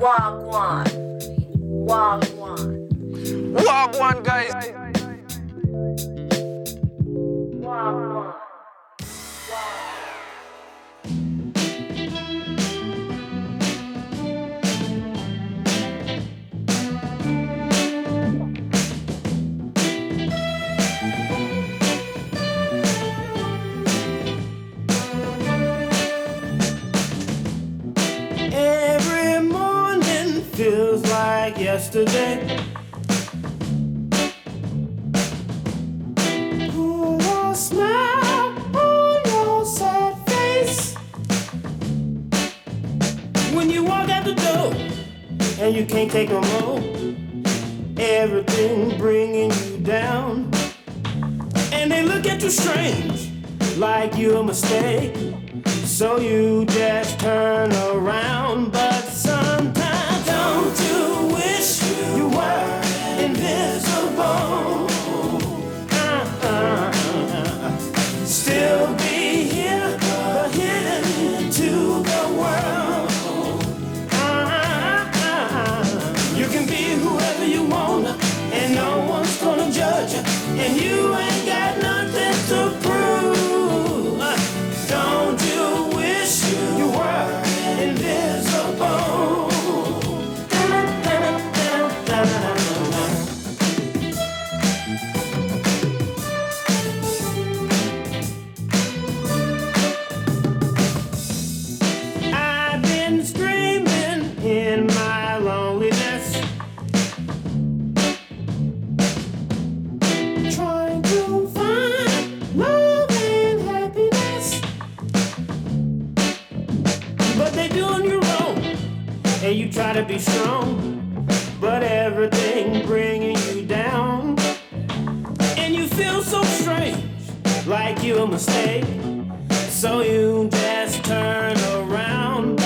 Wagwan. Wagwan. Wagwan, guys. Wagwan. Door and you can't take no more, everything bringing you down. And they look at you strange, like you're a mistake. So you just turn around, but sometimes mistake. So you just turn around,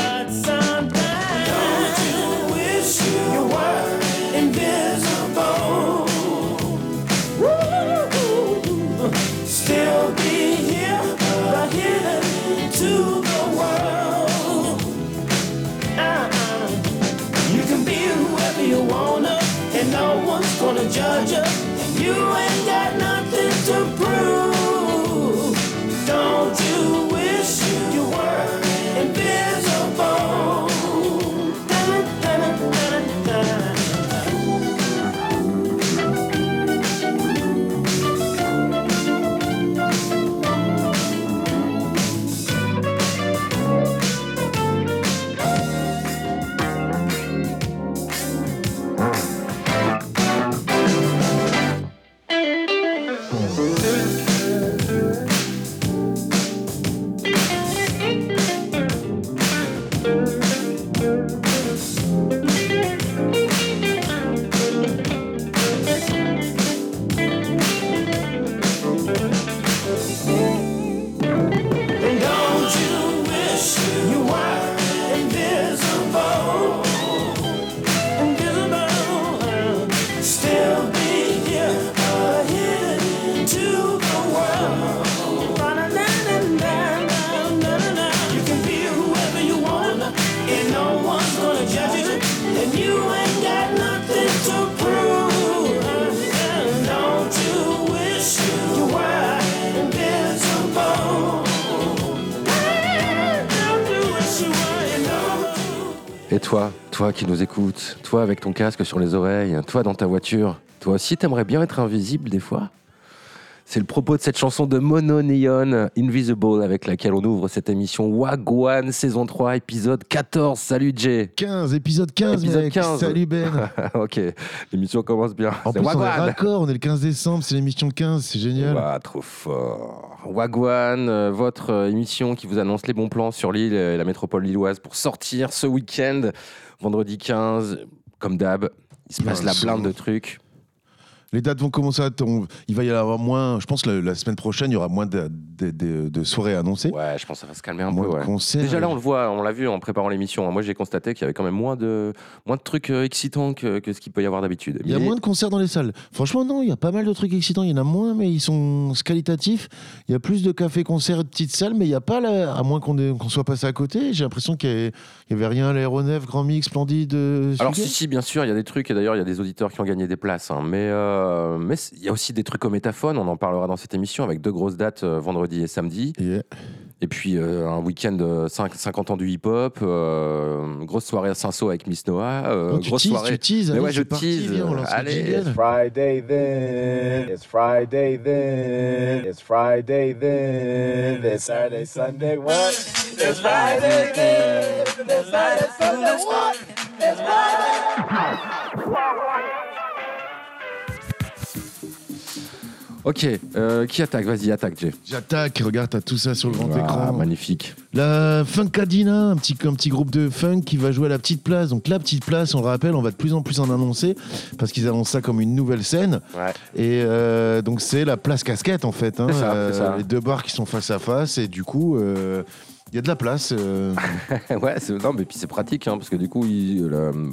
toi, toi qui nous écoutes, toi avec ton casque sur les oreilles, toi dans ta voiture, toi aussi t'aimerais bien être invisible des fois? C'est le propos de cette chanson de Mono Neon, Invisible, avec laquelle on ouvre cette émission Wagwan, saison 3, épisode 14. Salut Jay 15, épisode 15, Épisode mec. 15. Salut Ben. Ok, l'émission commence bien. En plus, on est raccord, on est le 15 décembre, c'est l'émission 15, c'est génial. Ouah, trop fort. Wagwan, euh, votre euh, émission qui vous annonce les bons plans sur l'île et la métropole lilloise pour sortir ce week-end, vendredi 15. comme d'hab. Il se passe la blinde de trucs. Les dates vont commencer à tomber. Il va y avoir moins. Je pense que la, la semaine prochaine, il y aura moins de, de- de- de soirées annoncées. Ouais, je pense que ça va se calmer un moins peu. de ouais. concerts. Déjà là, on le voit, on l'a vu en préparant l'émission. Moi, j'ai constaté qu'il y avait quand même moins de, moins de trucs euh, excitants que, que ce qu'il peut y avoir d'habitude. Il y a Mais- moins de concerts dans les salles. Franchement, non, il y a pas mal de trucs excitants. Il y en a moins, mais ils sont qualitatifs. Il y a plus de cafés-concerts et de petites salles, mais il n'y a pas, là, à moins qu'on ait- qu'on soit passé à côté. J'ai l'impression qu'il n'y avait rien à l'aéronef, Grand Mix, Splendide. euh, Alors si, si, bien sûr, il y a des trucs, et d'ailleurs, il y a des auditeurs qui ont gagné des places. hein. mais euh, mais c- il y a aussi des trucs au métaphone, on en parlera dans cette émission, avec deux grosses dates, euh, vendredi et samedi. Yeah. Et puis euh, un week-end de 5, 50 ans du hip-hop, euh, grosse soirée à Saint-Saul avec Miss Noah, euh, Oh, tu grosse teases, soirée... tu teases. Mais allez, ouais, je tease. Allez. jingle. Friday then, it's Friday then, it's Friday then, it's Saturday, Sunday, what? It's Friday then, it's Saturday, Sunday, what? It's Ok, euh, qui attaque? Vas-y, attaque, Jay. J'attaque, regarde, t'as tout ça sur le grand Ah, écran. magnifique. La Funkadina, un petit, un petit groupe de funk qui va jouer à la petite place. Donc la petite place, on le rappelle, on va de plus en plus en annoncer parce qu'ils annoncent ça comme une nouvelle scène. Ouais. Et euh, donc c'est la place casquette en fait. hein. C'est ça, Euh, c'est ça. Les deux bars qui sont face à face et du coup euh, il y a de la place. euh. ouais, c'est- non, mais puis c'est pratique, hein, parce que du coup, ils,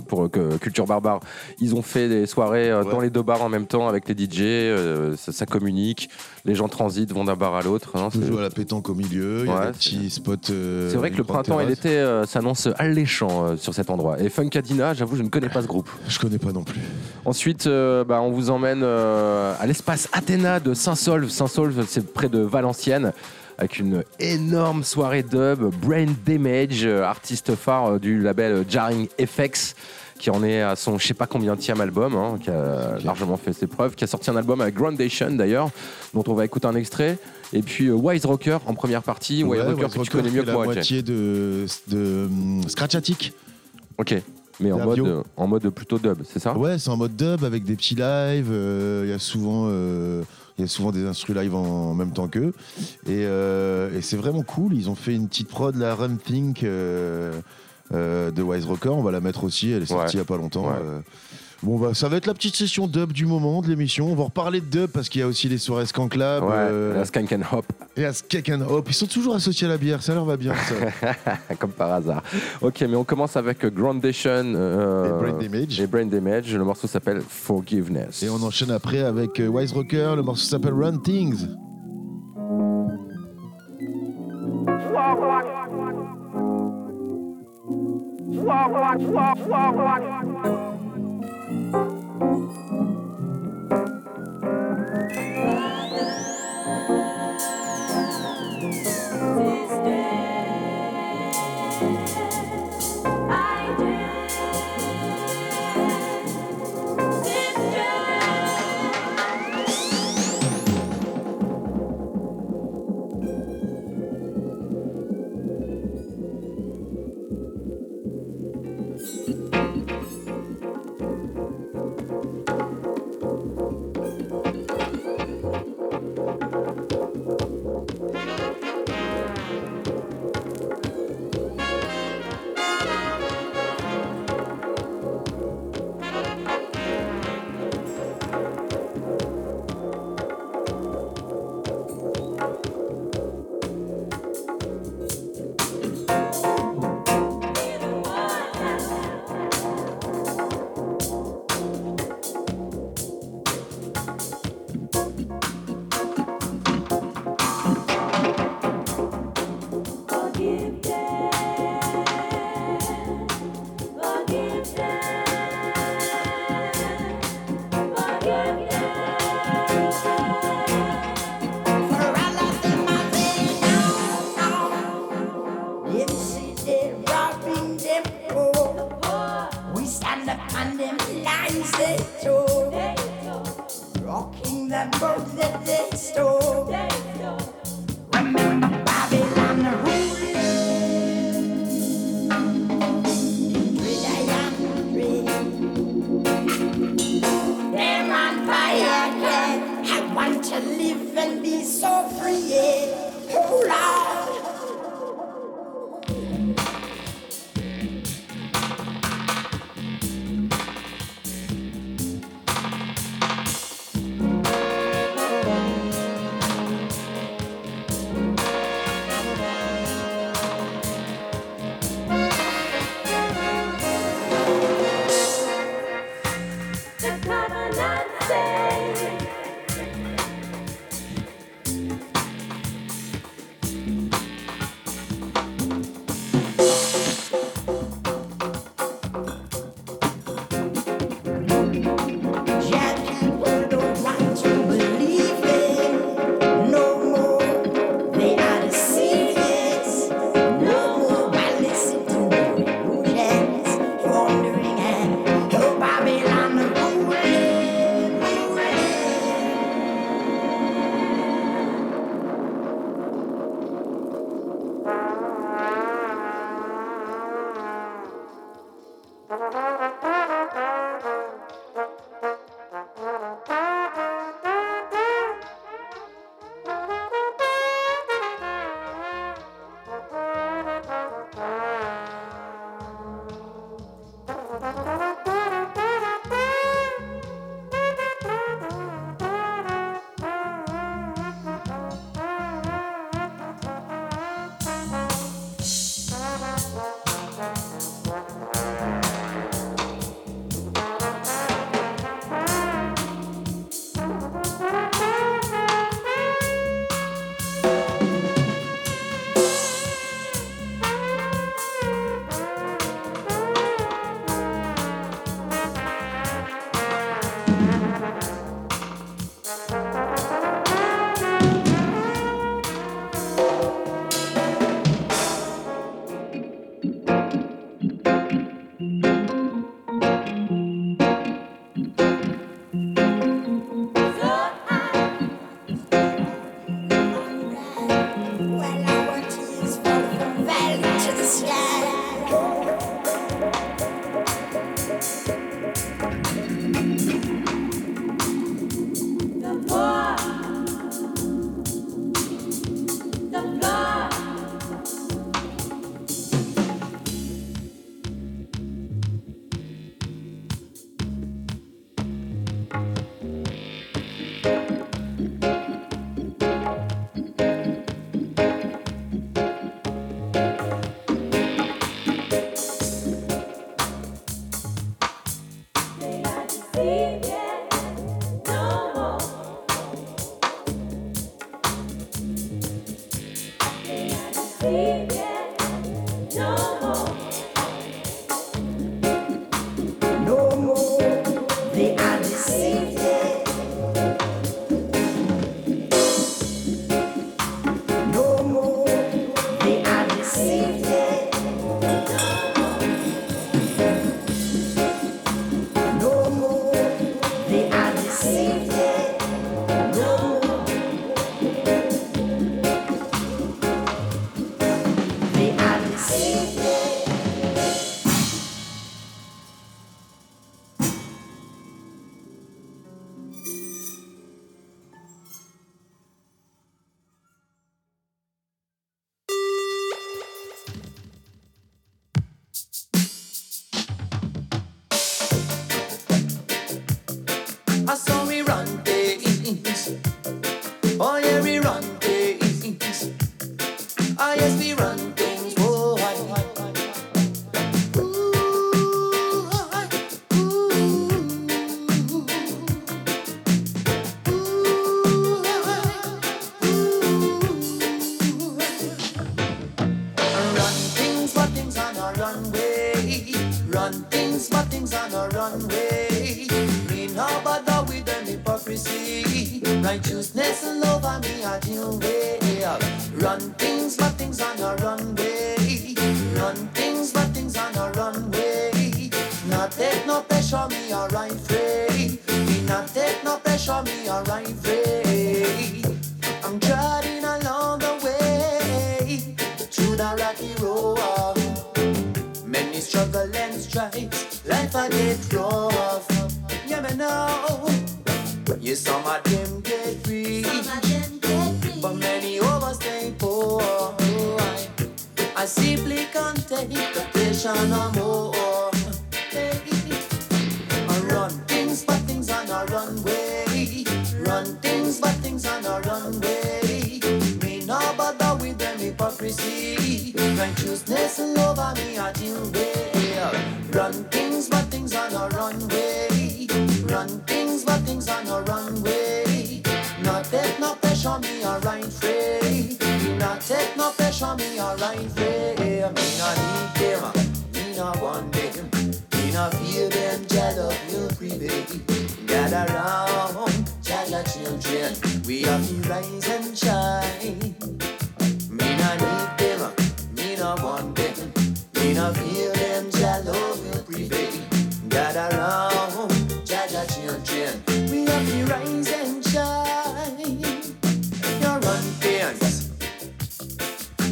pour que Culture Barbare, ils ont fait des soirées euh, Ouais. dans les deux bars en même temps avec les DJ, euh, ça, ça communique, les gens transitent, vont d'un bar à l'autre. hein, On à la pétanque au milieu. Il y a Ouais, des petits spots. euh, C'est vrai que le printemps et l'été s'annoncent alléchants sur cet endroit. Et Funkadina, j'avoue, je ne connais pas ce groupe. Je connais pas non plus. Ensuite, bah, on vous emmène à l'espace Athéna de Saint-Solve. Saint-Solve, c'est près de Valenciennes, avec une énorme soirée dub. Brain Damage, euh, artiste phare euh, du label euh, Jarring FX, qui en est à son je sais pas combien de album, hein, qui a largement fait ses preuves, qui a sorti un album avec Groundation d'ailleurs, dont on va écouter un extrait. Et puis Wise Rocker en première partie. Ouais, Wise Rocker Wise que tu connais mieux que la moi, Jay. moitié de, de Scratchatic. Ok. Mais en La mode, euh, en mode plutôt dub, c'est ça? Ouais, c'est en mode dub avec des petits lives. euh, Il y a souvent, euh, il y a souvent des instrus live en, en même temps qu'eux. Et, euh, et c'est vraiment cool. Ils ont fait une petite prod, la Run Think euh, euh, de Wise Rocker. On va la mettre aussi. Elle est sortie il Ouais. y a pas longtemps. Ouais. Bon, bah, ça va être la petite session dub du moment de l'émission. On va reparler de dub parce qu'il y a aussi les soirées Skank Lab Ouais, euh, la Skank and Hop, et à Skek and Hop. Ils sont toujours associés à la bière. Ça leur va bien, ça. comme par hasard. Ok, mais on commence avec Groundation euh, Et Brain Damage. et Brain Damage. Le morceau s'appelle Forgiveness. Et on enchaîne après avec euh, Wise Rocker. Le morceau s'appelle Run Things.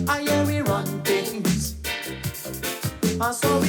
I hear we run things. I saw we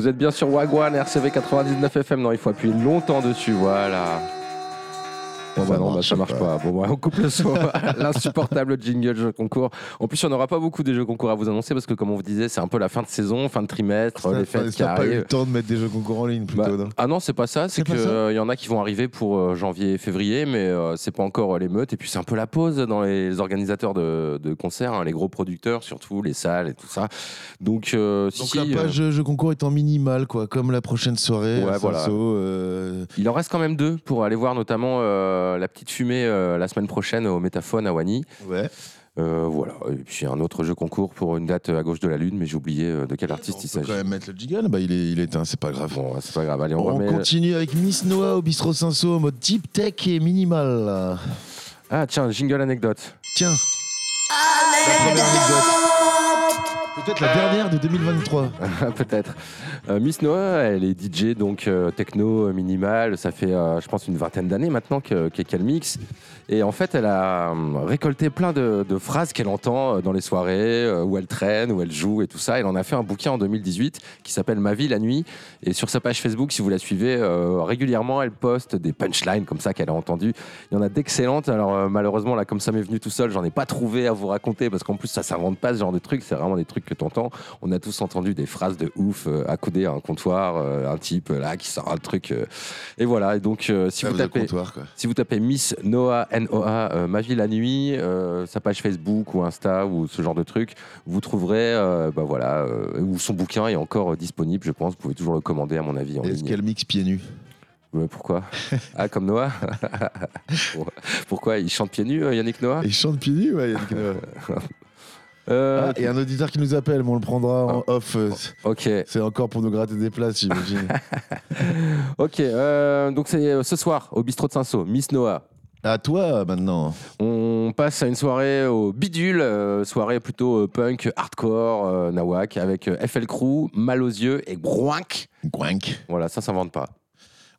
vous êtes bien sur Wagwan, RCV 99 FM. Non, il faut appuyer longtemps dessus, voilà. Bah non, bah, marche ça marche pas. pas. Bon bah on coupe le son. L'insupportable jingle jeu concours. En plus, il n'y en aura pas beaucoup des jeux concours à vous annoncer parce que comme on vous disait, c'est un peu la fin de saison, fin de trimestre, les fêtes qui n'a pas eu arrivent. le temps de mettre des jeux concours en ligne Bah, plutôt, non ah non, c'est pas ça. C'est qu'il ça y en a qui vont arriver pour euh, janvier, février, mais euh, c'est pas encore euh, l'émeute. Et puis c'est un peu la pause dans les organisateurs de, de concerts, hein, les gros producteurs surtout, les salles et tout ça. Donc, euh, si, Donc si, la euh, page jeux concours est en minimal, quoi, comme la prochaine soirée. Ouais, voilà. Euh, Il en reste quand même deux pour aller voir notamment euh, la petite fumée euh, la semaine prochaine au Métaphone à Wany. Ouais. Euh, voilà. Et puis un autre jeu concours pour une date à gauche de la lune, mais j'ai oublié euh, de quel artiste On il peut s'agit. quand même mettre le jiggle, bah, il, est, il est éteint, c'est pas grave. Bon, c'est pas grave. Allez, on, On remet. continue avec Miss Noah au bistrot Sanso en mode deep tech et minimal. Ah tiens, jingle anecdote. Tiens. Peut-être la dernière de 2023. Peut-être. Euh, Miss Noah, elle est DJ, donc euh, techno euh, minimal. Ça fait, euh, je pense, une vingtaine d'années maintenant que- que- qu'elle mixe. Et en fait, elle a hum, récolté plein de, de phrases qu'elle entend euh, dans les soirées, euh, où elle traîne, où elle joue et tout ça. Elle en a fait un bouquin en 2018 qui s'appelle Ma vie la nuit. Et sur sa page Facebook, si vous la suivez, euh, régulièrement, elle poste des punchlines comme ça qu'elle a entendues. Il y en a d'excellentes. Alors, euh, malheureusement, là, comme ça m'est venu tout seul, j'en ai pas trouvé à vous raconter parce qu'en plus, ça s'invente pas ce genre de trucs. C'est vraiment des trucs que tu entends. On a tous entendu des phrases de ouf euh, accoudées à un comptoir, euh, un type euh, là qui sort un truc. euh, et voilà. Et donc, euh, si Ça vous tapez. comptoir. Si vous tapez Miss Noah, N-O-A, euh, Ma vie la nuit, euh, sa page Facebook ou Insta ou ce genre de truc, vous trouverez, euh, bah voilà, où son bouquin est encore disponible, je pense. Vous pouvez toujours le commander, à mon avis, en Est-ce qu'elle mixe pieds nus? Pourquoi? Ah, comme Noah? Pourquoi? Il chante pieds nus, Yannick Noah? Il chante pieds nus, ouais, Yannick Noah. Euh, Ah, et un auditeur qui nous appelle, mais on le prendra en off. euh, Ok, C'est encore pour nous gratter des places, j'imagine. ok. euh, donc c'est ce soir au bistrot de Saint-Saul, Miss Noah. À toi, maintenant. On passe à une soirée au bidule, euh, soirée plutôt euh, punk, hardcore, euh, nawak, avec FL Crew, Mal aux yeux et Groink. Gwank. Voilà, ça s'invente pas.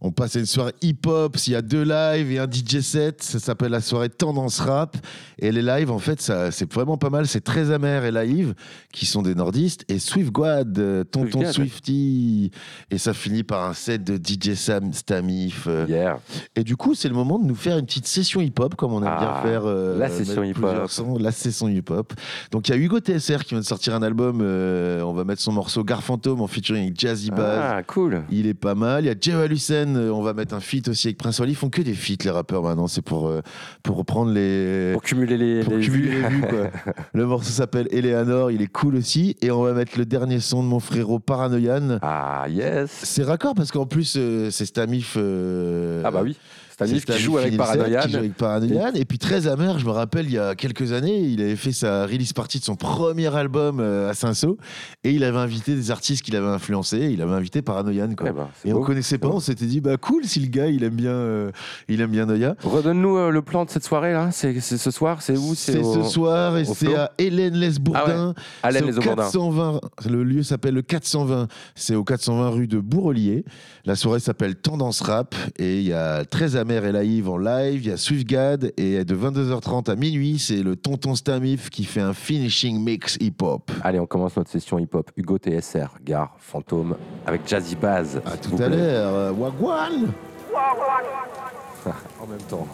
On passe à une soirée hip-hop, il y a deux lives et un DJ set, ça s'appelle la soirée Tendance Rap. Et les lives, en fait, ça, c'est vraiment pas mal, c'est très amer et live, qui sont des nordistes, et Swift Guad, euh, Tonton. Swifty. Et ça finit par un set de DJ Sam Stamif. euh. Hier. Et du coup, c'est le moment de nous faire une petite session hip-hop, comme on aime Ah, bien faire. euh, la session hip-hop. sons, La session hip-hop. Donc il y a Hugo TSR qui vient de sortir un album, euh, on va mettre son morceau Gare Fantôme en featuring avec Jazzy Bass. Ah, cool. Il est pas mal. Il y a Jay Lucen, euh, on va mettre un feat aussi avec Prince Wally. Ils font que des feats, les rappeurs maintenant. C'est pour, euh, pour reprendre les. Pour cumuler les, pour les cumuler vues. les vues, quoi. Le morceau s'appelle Eleanor, il est cool aussi. Et on va mettre le dernier son de mon frérot Paranoian. Ah, yes. C'est raccord parce qu'en plus, euh, c'est Stamif. euh, Ah, bah oui. Qui joue avec Philipsen Paranoia. qui joue avec Paranoian. Et puis très amer, je me rappelle, il y a quelques années, il avait fait sa release party de son premier album euh, à Saint-Saul. Et il avait invité des artistes qu'il avait influencés. Il avait invité Paranoian. Quoi. Eh ben, Et on beau. connaissait pas, on s'était dit bah cool si le gars il aime bien euh, il aime bien Noya. Redonne-nous euh, le plan de cette soirée là. C'est ce soir. C'est où? C'est au- ce soir et c'est à Hélène Les Bourdin. Alain C'est les au Aubordins. 420. Le lieu s'appelle le 420. C'est au 420 rue de Bourrelier. La soirée s'appelle Tendance Rap et il y a très amer et Laïve en live. Il y a Swiftgad et de 22h30 à minuit c'est le Tonton Stamif qui fait un finishing mix hip hop. Allez, on commence notre session hip-hop. Hugo TSR, Gare, Fantôme, avec Jazzy Baz. À tout à l'heure. Euh, Wagwan. En même temps.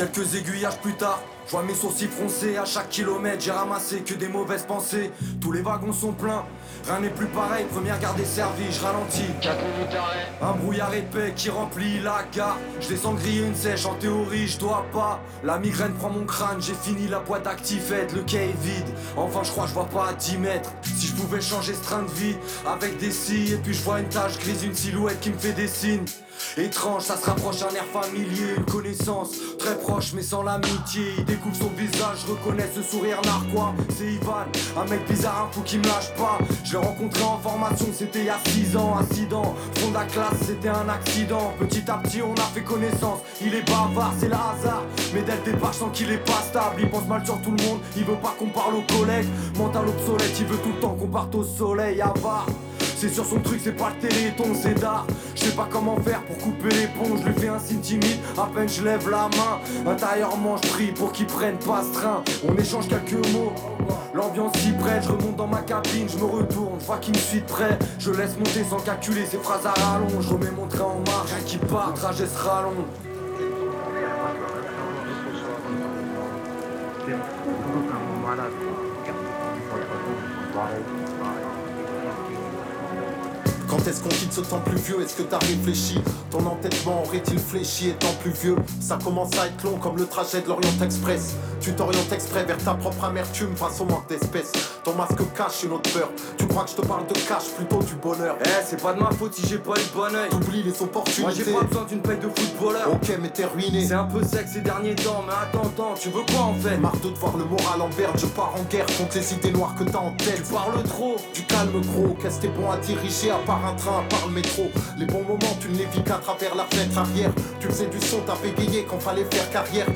Quelques aiguillages plus tard, je vois mes sourcils froncés à chaque kilomètre, j'ai ramassé que des mauvaises pensées. Tous les wagons sont pleins, Rien n'est plus pareil, première garde desservie, je ralentis. Un brouillard épais qui remplit la gare. Je descends griller une sèche, en théorie je dois pas. La migraine prend mon crâne, j'ai fini la boîte activette, le quai est vide. Enfin je crois je vois pas à 10 mètres. Si je pouvais changer ce train de vie avec des scies, et puis je vois une tache grise, une silhouette qui me fait des signes. Étrange, ça se rapproche un air familier, une connaissance très proche mais sans l'amitié. Il découvre son visage, je reconnais ce sourire narquois. C'est Ivan, un mec bizarre, un fou qui me lâche pas. Je l'ai rencontré en formation, c'était il y a 6 ans. Incident, fond de la classe, c'était un accident. Petit à petit, on a fait connaissance. Il est bavard, c'est le hasard. Mais dès le départ, je sens qu'il est pas stable. Il pense mal sur tout le monde, il veut pas qu'on parle aux collègues. Mental obsolète, il veut tout le temps qu'on parte au soleil. Avare. C'est sur son truc, c'est pas le téléthon, c'est d'art. Je sais pas comment faire pour couper les ponts. Je lui fais un signe timide, à peine je lève la main. Intérieurement, je prie pour qu'il prenne pas ce train. On échange quelques mots. L'ambiance s'y prête, je remonte dans ma cabine, je me retourne, je vois qu'il me suit de près. Je laisse monter sans calculer ses phrases à rallonge. Je remets mon train en marche, rien qui part, trajet sera long. Bye. Quand est-ce qu'on quitte ce temps plus vieux? Est-ce que t'as réfléchi? Ton entêtement aurait-il fléchi étant plus vieux? Ça commence à être long comme le trajet de l'Orient Express. Tu t'orientes exprès vers ta propre amertume face au manque d'espèces. Ton masque cache une autre peur. Tu crois que je te parle de cash plutôt du bonheur. Eh, c'est pas de ma faute si j'ai pas le bon oeil. T'oublies les Moi j'ai opportunités pas besoin d'une paille de footballeur. Ok mais t'es ruiné. C'est un peu sec ces derniers temps, mais attends, attends, tu veux quoi en fait? Marre de te voir le moral en berne Je pars en guerre contre les idées noires que t'as en tête. Tu parles trop. Du calme gros, qu'est-ce que t'es bon à diriger à part un train, à part le métro. Les bons moments tu ne les vis qu'à travers la fenêtre arrière. Tu faisais du son, t'as bégayé quand fallait faire carrière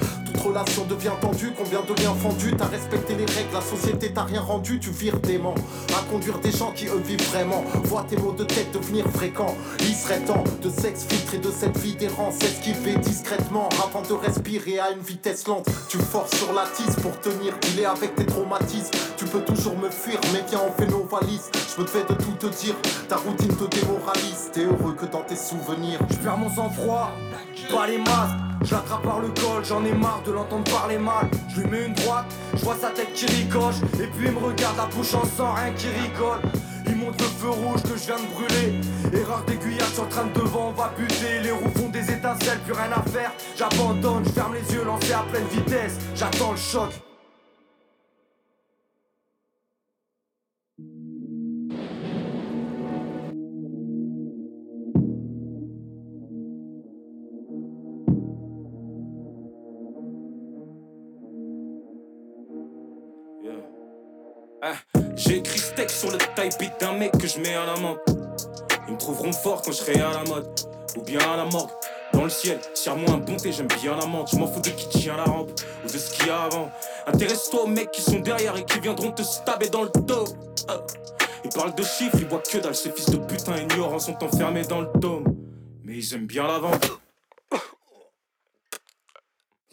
relation devient tendue, combien de liens fendus T'as respecté les règles, la société t'a rien rendu Tu vires dément à conduire des gens qui eux vivent vraiment. Vois tes mots de tête devenir fréquents. Il serait temps de s'exfiltrer de cette vie d'errance Esquiver discrètement avant de respirer à une vitesse lente. Tu forces sur la tisse pour tenir, il est avec tes traumatismes. Tu peux toujours me fuir, mais viens on fait nos valises. Je me devais de tout te dire, ta routine te démoralise. T'es heureux que dans tes souvenirs Je perds mon sang-froid, pas les masques. Je l'attrape par le col, j'en ai marre de l'entendre parler mal. Je lui mets une droite, je vois sa tête qui ricoche. Et puis il me regarde la bouche en sang, rien qui rigole. Il monte le feu rouge que je viens de brûler. Erreur d'aiguillage sur train de devant, on va buter. Les roues font des étincelles, plus rien à faire. J'abandonne, je ferme les yeux, lancé à pleine vitesse. J'attends le choc. J'ai écrit ce texte sur le type beat d'un mec que je mets à la main. Ils me trouveront fort quand je serai à la mode. Ou bien à la morgue. Dans le ciel, serre-moi un bon thé, j'aime bien la menthe. Je m'en fous de qui tient la rampe ou de ce qu'il y a avant. Intéresse-toi aux mecs qui sont derrière et qui viendront te stabber dans le dos. Ah. Ils parlent de chiffres, ils voient que dalle. Ces fils de putain ignorants sont enfermés dans le dôme. Mais ils aiment bien la vente.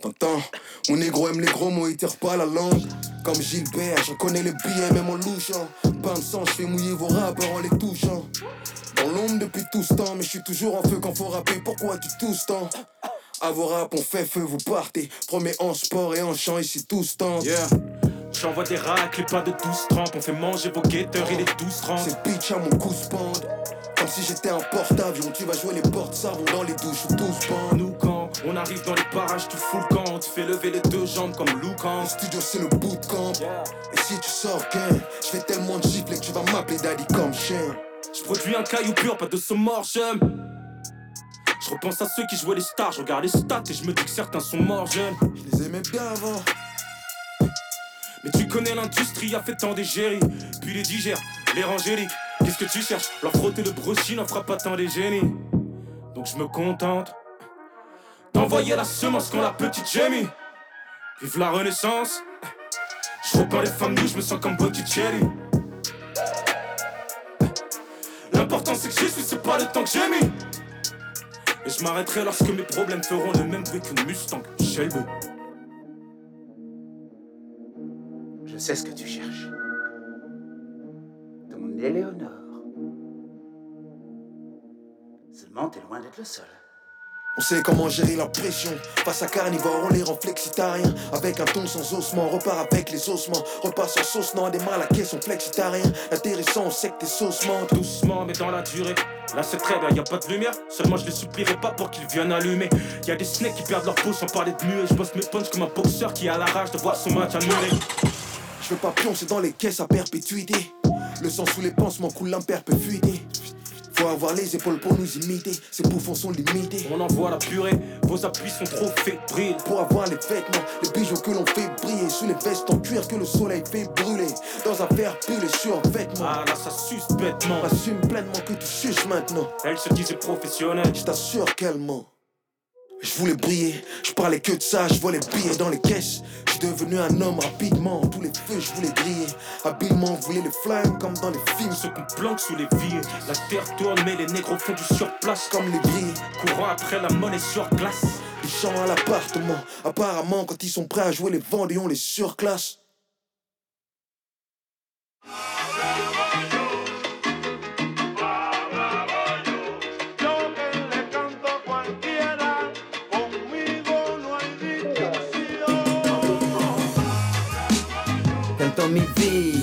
T'entends? Mon négro aime les gros mots, il tire pas la langue. Comme Gilbert, je connais les billets, même en louchant. Pain de sang, je fais mouiller vos rappeurs en les touchant. Dans l'ombre depuis tout ce temps, mais je suis toujours en feu quand faut rapper. Pourquoi tu tousses tant? À vos rap, on fait feu, vous partez. Premier en sport et en chant, ici tous temps. Yeah. J'envoie des racles pas de 12 trempes. On fait manger vos guetteurs, il est 12 30. C'est bitch à mon coup spande. Comme si j'étais un porte-avions, tu vas jouer les portes savon dans les douches ou tous bandes. Nous quand on arrive dans les parages, tu fous le camp. On te fait lever les deux jambes comme Lucan. Le studio c'est le bootcamp. Et si tu sors qu'un, je fais tellement de gifles que tu vas m'appeler daddy comme chien. Je produis un caillou pur, pas de mort, j'aime. Je repense à ceux qui jouaient les stars, je regarde les stats et je me dis que certains sont morts jeunes. Je les aimais bien avant. Mais tu connais l'industrie, a fait tant d'égéries. Puis les digères, les rangéliques. Qu'est-ce que tu cherches? Leur frotter le brochis n'en fera pas tant des génies. Donc je me contente d'envoyer la semence quand la petite gémit. Vive la renaissance. Je repeins les nues, je me sens comme Botticelli. L'important c'est que j'y suis, c'est pas le temps que j'ai mis. Et je m'arrêterai lorsque mes problèmes feront le même bruit qu'une Mustang Shelby. Je sais ce que tu cherches. Ton Éléonore. Seulement, t'es loin d'être le seul. On sait comment gérer la pression. Face à carnivore, on les rend flexitariens. Avec un ton sans ossements, on repart avec les ossements. Repasse en sauce, non, démarre la caisse, on flexitariens. Intéressant, on sait que t'es saucement. Doucement, mais dans la durée. Là, c'est très bien, y a pas de lumière. Seulement, je les supplierai pas pour qu'ils viennent allumer. Y a des snakes qui perdent leur peau sans parler de muet. Je bosse mes punches comme un boxeur qui a la rage de voir son match annulé. Je veux pas pioncer dans les caisses à perpétuité. Le sang sous les pansements coule l'imperpétuité. Faut avoir les épaules pour nous imiter. Ces bouffons sont limités. On envoie la purée, vos appuis sont trop fébriles. Pour avoir les vêtements, les bijoux que l'on fait briller. Sous les vestes en cuir que le soleil fait brûler. Dans un verre brûlé sur vêtements. Ah là, ça suce bêtement. Assume pleinement que tu suces maintenant. Elle se disait professionnelle. Je t'assure qu'elle ment. Je voulais briller, je parlais que de ça, je volais billets dans les caisses. Je devenu un homme rapidement, tous les feux je voulais griller. Habilement, voulez les flammes comme dans les films. Ceux qu'on planque sous les villes. La terre tourne, mais les négros font du surplace. Comme les grilles, Courant après la monnaie sur glace. ils chantent à l'appartement. Apparemment, quand ils sont prêts à jouer les vendés, on les surclasse. Canto mi vida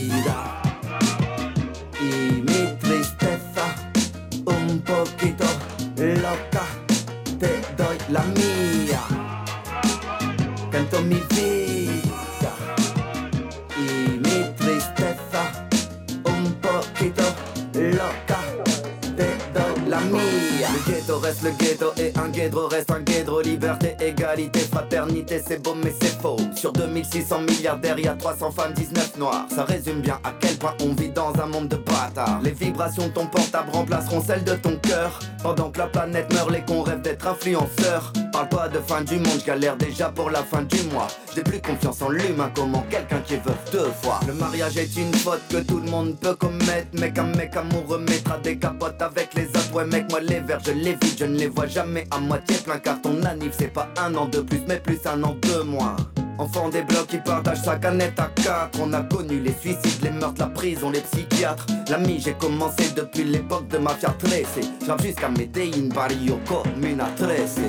reste le ghetto et un guédro reste un guédro. Liberté, égalité, fraternité, c'est beau mais c'est faux. Sur 2600 milliardaires, y a 300 femmes, 19 noirs. Ça résume bien à quel point on vit dans un monde de bâtards. Les vibrations de ton portable remplaceront celles de ton cœur. Pendant que la planète meurt, les cons rêvent d'être influenceurs. Parle pas de fin du monde, galère déjà pour la fin du mois. J'ai plus confiance en l'humain, comment quelqu'un qui veuf deux fois. Le mariage est une faute que tout le monde peut commettre. Mec, un mec amoureux mettra des capotes avec les autres. Mec, moi les verres, je les vide, je ne les vois jamais à moitié plein. Car ton anniv, c'est pas un an de plus, mais plus un an de moins. Enfant des blocs qui partagent sa canette à quatre. On a connu les suicides, les meurtres, la prison, les psychiatres. L'ami j'ai commencé depuis l'époque de Mafia 13 J'arrive jusqu'à Medellin, Barrio comme une 13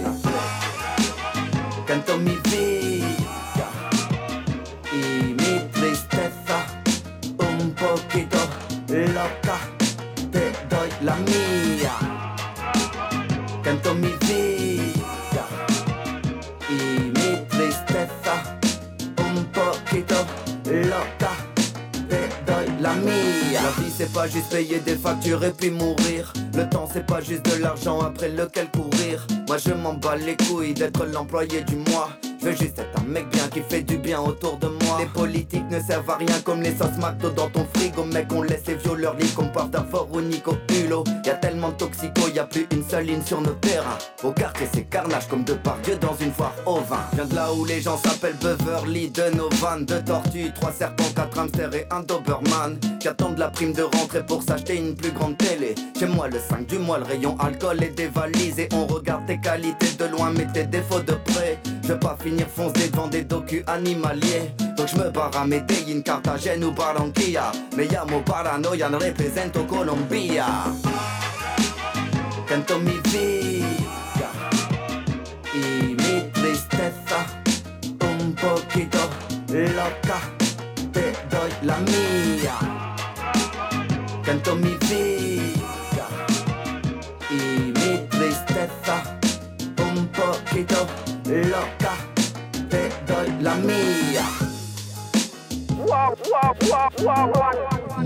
Canto mi vida y un poquito loca Te doy la la. La vie c'est pas juste payer des factures et puis mourir. Le temps c'est pas juste de l'argent après lequel courir. Moi je m'en bats les couilles d'être l'employé du mois. Je veux juste être un mec bien qui fait du bien autour de moi. Les politiques ne servent à rien comme les sauces McDo dans ton frigo. Mec, on laisse les violeurs libres comme Partafort ou Nico Hulot. Y a tellement de toxicos, y a plus une seule ligne sur nos terrains. Au quartier, c'est carnage comme de Dieu dans une foire au vin. Viens de là où les gens s'appellent Beverly, de nos vannes, deux tortues, trois serpents, quatre hamsters et un Doberman. Qui attendent la prime de rentrée pour s'acheter une plus grande télé. Chez moi, le 5 du mois, le rayon alcool est dévalisé. On regarde tes qualités de loin, mais tes défauts de près. Je veux pas finir foncé devant des docus animaliers. Donc je me barre à Medellin, Cartagena ou Barranquilla. Me llamo Paranoia, represento Colombia. Canto mi vida y mi tristeza un poquito loca. Te doy la mía. Canto mi vida y mi tristeza un poquito loca. Te doy la mía.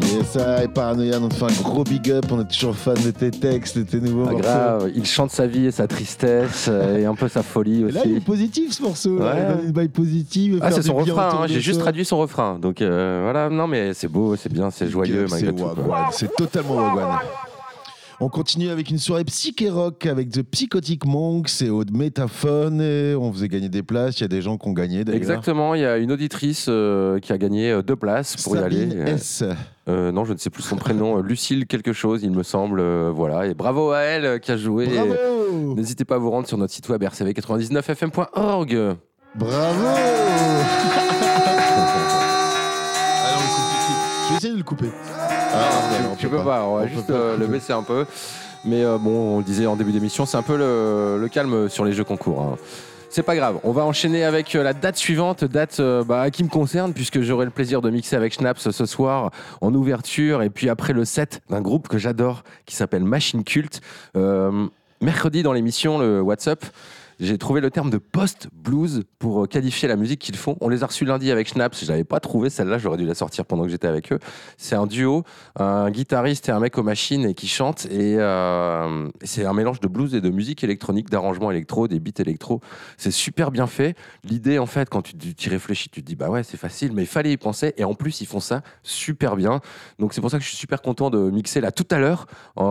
Yes, I, Paranoia, on te fait un gros big up, on est toujours fan de tes textes, de tes nouveaux morceaux. grave, il chante sa vie et sa tristesse euh, et un peu sa folie Et Là, il est aussi. positif ce morceau, là. Il baille positive. Ah, c'est son refrain, hein, j'ai juste traduit son refrain. Donc euh, voilà, non mais c'est beau, c'est bien, c'est joyeux malgré tout. C'est totalement Wagwan. On continue avec une soirée psyché rock avec The Psychotic Monks et au Métaphone. Et on faisait gagner des places. Il y a des gens qui ont gagné d'ailleurs. Exactement, il y a une auditrice euh, qui a gagné euh, deux places pour Sabine y aller. Euh, S. euh, non, je ne sais plus son prénom, Lucille quelque chose, il me semble. euh, voilà, et bravo à elle euh, qui a joué. Bravo N'hésitez pas à vous rendre sur notre site web rcv99fm.org. Bravo Allez, on le coupe tout de suite. Je vais essayer de le couper. Ah, tu, peux pas, on va On juste euh, le baisser un peu. Mais euh, bon, on le disait en début d'émission, c'est un peu le, le calme sur les jeux concours. hein. C'est pas grave, on va enchaîner avec euh, la date suivante, date bah, qui me concerne, puisque j'aurai le plaisir de mixer avec Schnaps ce soir en ouverture, et puis après le set d'un groupe que j'adore, qui s'appelle Machine Cult. Mercredi dans l'émission, le WhatsApp, j'ai trouvé le terme de post-blues pour euh, qualifier la musique qu'ils font. On les a reçus lundi avec Schnaps. Je n'avais pas trouvé celle-là, j'aurais dû la sortir pendant que j'étais avec eux. C'est un duo, un guitariste et un mec aux machines et qui chante. Et euh, c'est un mélange de blues et de musique électronique, d'arrangements électro, des beats électro. C'est super bien fait. L'idée, en fait, quand tu y réfléchis, tu te dis, bah ouais, c'est facile, mais il fallait y penser. Et en plus, ils font ça super bien. Donc c'est pour ça que je suis super content de mixer là tout à l'heure en,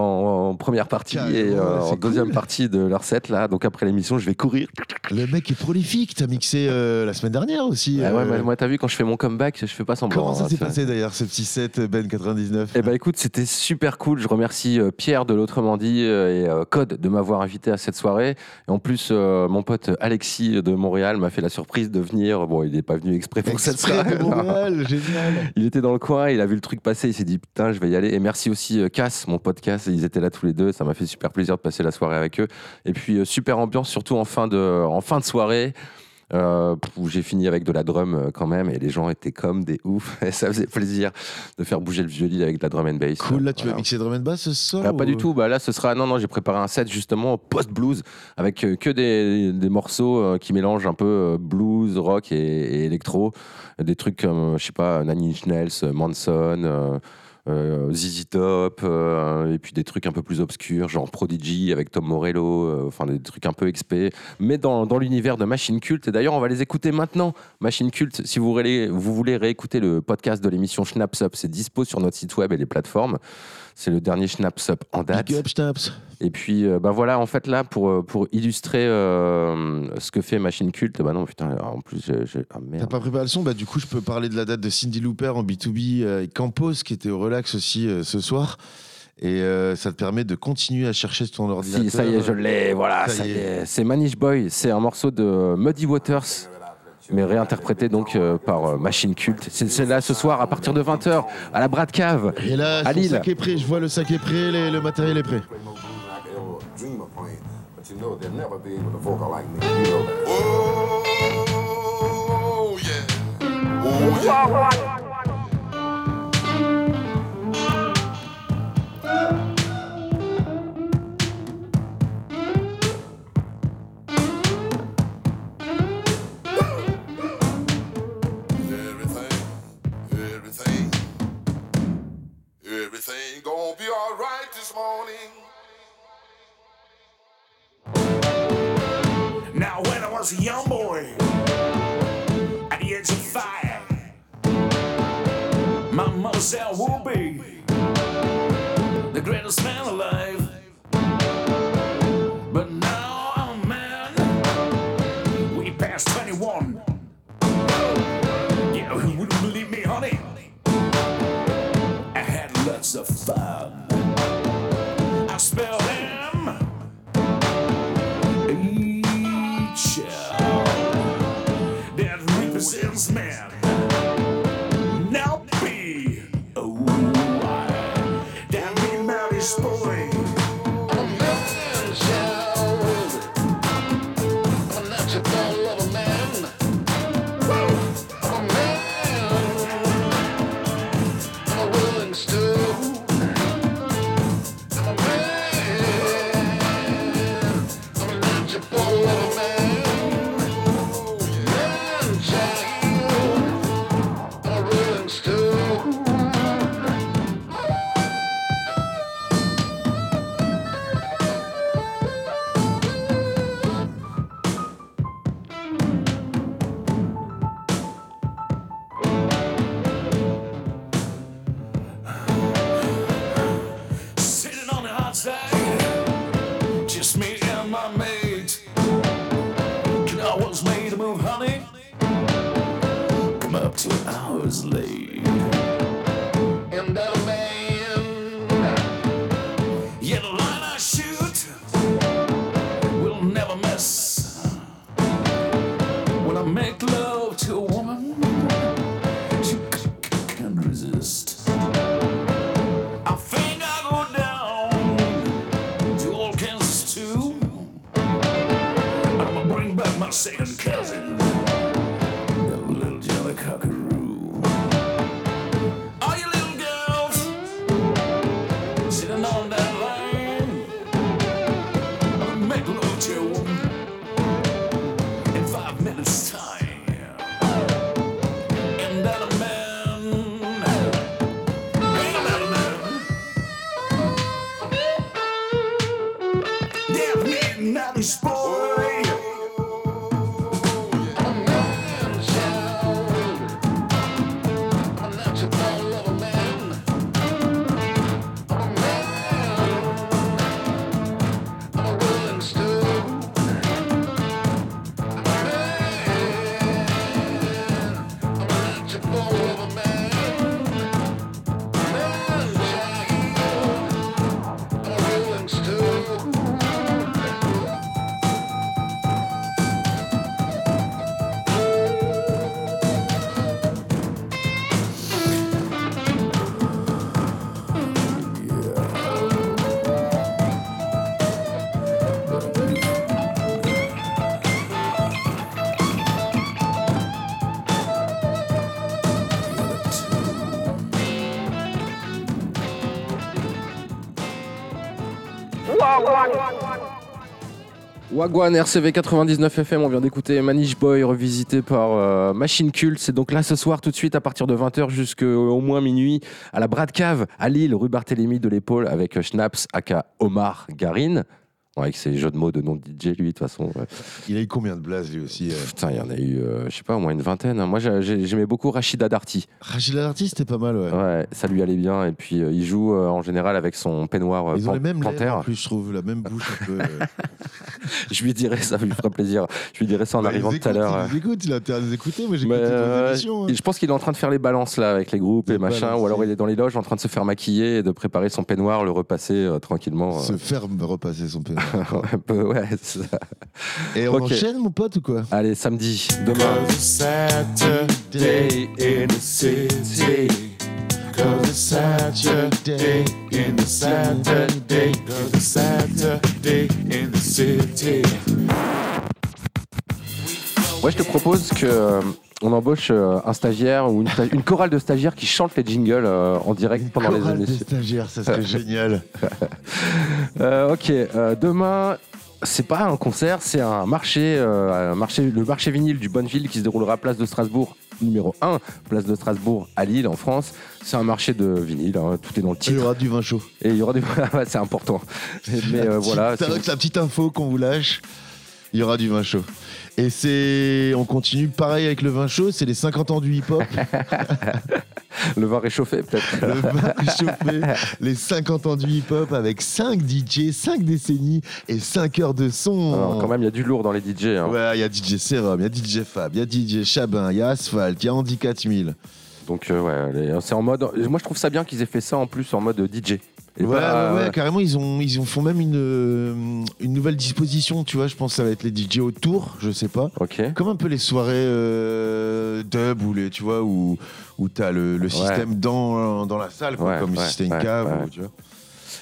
en première partie et euh, en deuxième cool. partie de leur set là. Donc après l'émission, je vais courir. Le mec est prolifique. T'as mixé euh, la semaine dernière aussi. Ah ouais, euh, mais moi, t'as vu, quand je fais mon comeback, je fais pas semblant. Comment ça hein, s'est passé d'ailleurs, ce petit set Ben 99 Eh ben écoute, c'était super cool. Je remercie euh, Pierre de l'Autrement dit euh, et euh, Code de m'avoir invité à cette soirée. Et en plus, euh, mon pote Alexis de Montréal m'a fait la surprise de venir. Bon, il n'est pas venu exprès pour cette Exprès soirée. de Montréal, génial. Il était dans le coin, il a vu le truc passer, il s'est dit putain, je vais y aller. Et merci aussi euh, Cass, mon podcast, ils étaient là tous les deux, ça m'a fait super plaisir de passer la soirée avec eux. Et puis euh, super ambiance, surtout en fin de, en fin de soirée. euh, où j'ai fini avec de la drum euh, quand même et les gens étaient comme des oufs et ça faisait plaisir de faire bouger le vieux lit avec de la drum and bass Cool, là tu vas Voilà. mixer drum and bass ce soir Ah, pas ou- du tout. Bah là, ce sera. Non, non, j'ai préparé un set justement post-blues avec euh, que des, des morceaux qui mélangent un peu blues, rock et, et électro. Des trucs comme, je sais pas, Nails, euh, Manson. euh, ZZ Top, euh, et puis des trucs un peu plus obscurs, genre Prodigy avec Tom Morello, euh, enfin des trucs un peu XP, mais dans, dans l'univers de Machine Cult. Et d'ailleurs, on va les écouter maintenant. Machine Cult, si vous voulez, vous voulez réécouter le podcast de l'émission Schnaps Up, c'est dispo sur notre site web et les plateformes. C'est le dernier Schnaps Up en date. Big up, Schnaps. Et puis, euh, bah voilà, en fait, là, pour, euh, pour illustrer euh, ce que fait Machine Cult, bah non, putain, en plus, j'ai. Ah T'as pas préparé le son? Bah du coup je peux parler de la date de Cindy Looper en B2B euh, avec Campos qui était au relax aussi ce soir. Et ça te permet de continuer à chercher sur ton ordinateur. Si, ça y est, je l'ai, voilà, ça, y est. C'est Manish Boy, c'est un morceau de Muddy Waters, mais réinterprété donc euh, par euh, Machine Cult. C'est là ce soir à partir de 20h à la Brat Cave, Et là, à Lille. sac est prêt, je vois le sac est prêt, les- le matériel est prêt. dream of playing. But was a young boy, at the age of mother said will be the greatest Wagwan RCV 99 FM, on vient d'écouter Manish Boy revisité par euh, Machine Cult. C'est donc là ce soir tout de suite à partir de 20h jusqu'au moins minuit à la Brad Cave à Lille, rue Barthélemy de l'épaule avec euh, Schnaps aka Omar Garin. Ouais, avec ses jeux de mots de nom de DJ lui de toute façon. ouais. Il a eu combien de blazes lui aussi euh Putain, il y en a eu, euh, je sais pas, au moins une vingtaine. hein. Moi j'ai- j'ai- j'aimais beaucoup Rachida Darty. Rachida Darty c'était pas mal ouais. Ouais, ça lui allait bien. Et puis euh, il joue euh, en général avec son peignoir euh, Ils ont les mêmes panthère. en plus je trouve, la même bouche un peu. euh. Je lui dirai ça, lui fera plaisir. Je lui dirai ça en Bah, arrivant tout à l'heure. Ils écoutent, il a intérêt de les écouter. Moi euh, émissions. hein. je pense qu'il est en train de faire les balances là avec les groupes et machin, ou alors il est dans les loges en train de se faire maquiller et de préparer son peignoir, le repasser euh, tranquillement. Se euh. faire repasser son pénis. un peu, ouais. c'est ça. Et on Ok. enchaîne mon pote ou quoi? Allez, samedi, demain. Saturday in the city. Cause it's Saturday in the Saturday. Cause it's Saturday in the city. Ouais, je te propose que euh, on embauche euh, un stagiaire ou une, sta- une chorale de stagiaires qui chantent les jingles euh, en direct pendant les émissions. stagiaires, ça serait génial. Euh, ok, demain, c'est pas un concert, c'est un marché, euh, un marché, le marché vinyle du Bonneville qui se déroulera place de Strasbourg numéro 1, place de Strasbourg à Lille en France. C'est un marché de vinyle, hein, tout est dans le Il y titre. aura du vin chaud. Et il y aura du ouais, c'est important. Mais euh, voilà, C'est la petite info qu'on vous lâche, il y aura du vin chaud. Et c'est. On continue pareil avec le vin chaud, c'est les 50 ans du hip-hop. le vin réchauffé peut-être. le vin réchauffé, les 50 ans du hip-hop avec 5 DJ, 5 décennies et 5 heures de son. Alors, quand même, il y a du lourd dans les DJ. hein. Ouais, il y a DJ Serum, il y a DJ Fab, il y a DJ Chabin, il y a Asphalt, il y a Andy 4000. Donc euh, ouais, les- c'est en mode. Moi, je trouve ça bien qu'ils aient fait ça en plus en mode DJ. Et Ouais, pas- ouais, ouais, carrément, ils, ont, ils ont font même une, euh, une nouvelle disposition, tu vois. Je pense que ça va être les DJ autour, je sais pas. Ok. Comme un peu les soirées euh, dub ou les, tu vois, où, où t'as le, le système dans, dans la salle, quoi, comme si c'était une cave, ouais. ou, tu vois.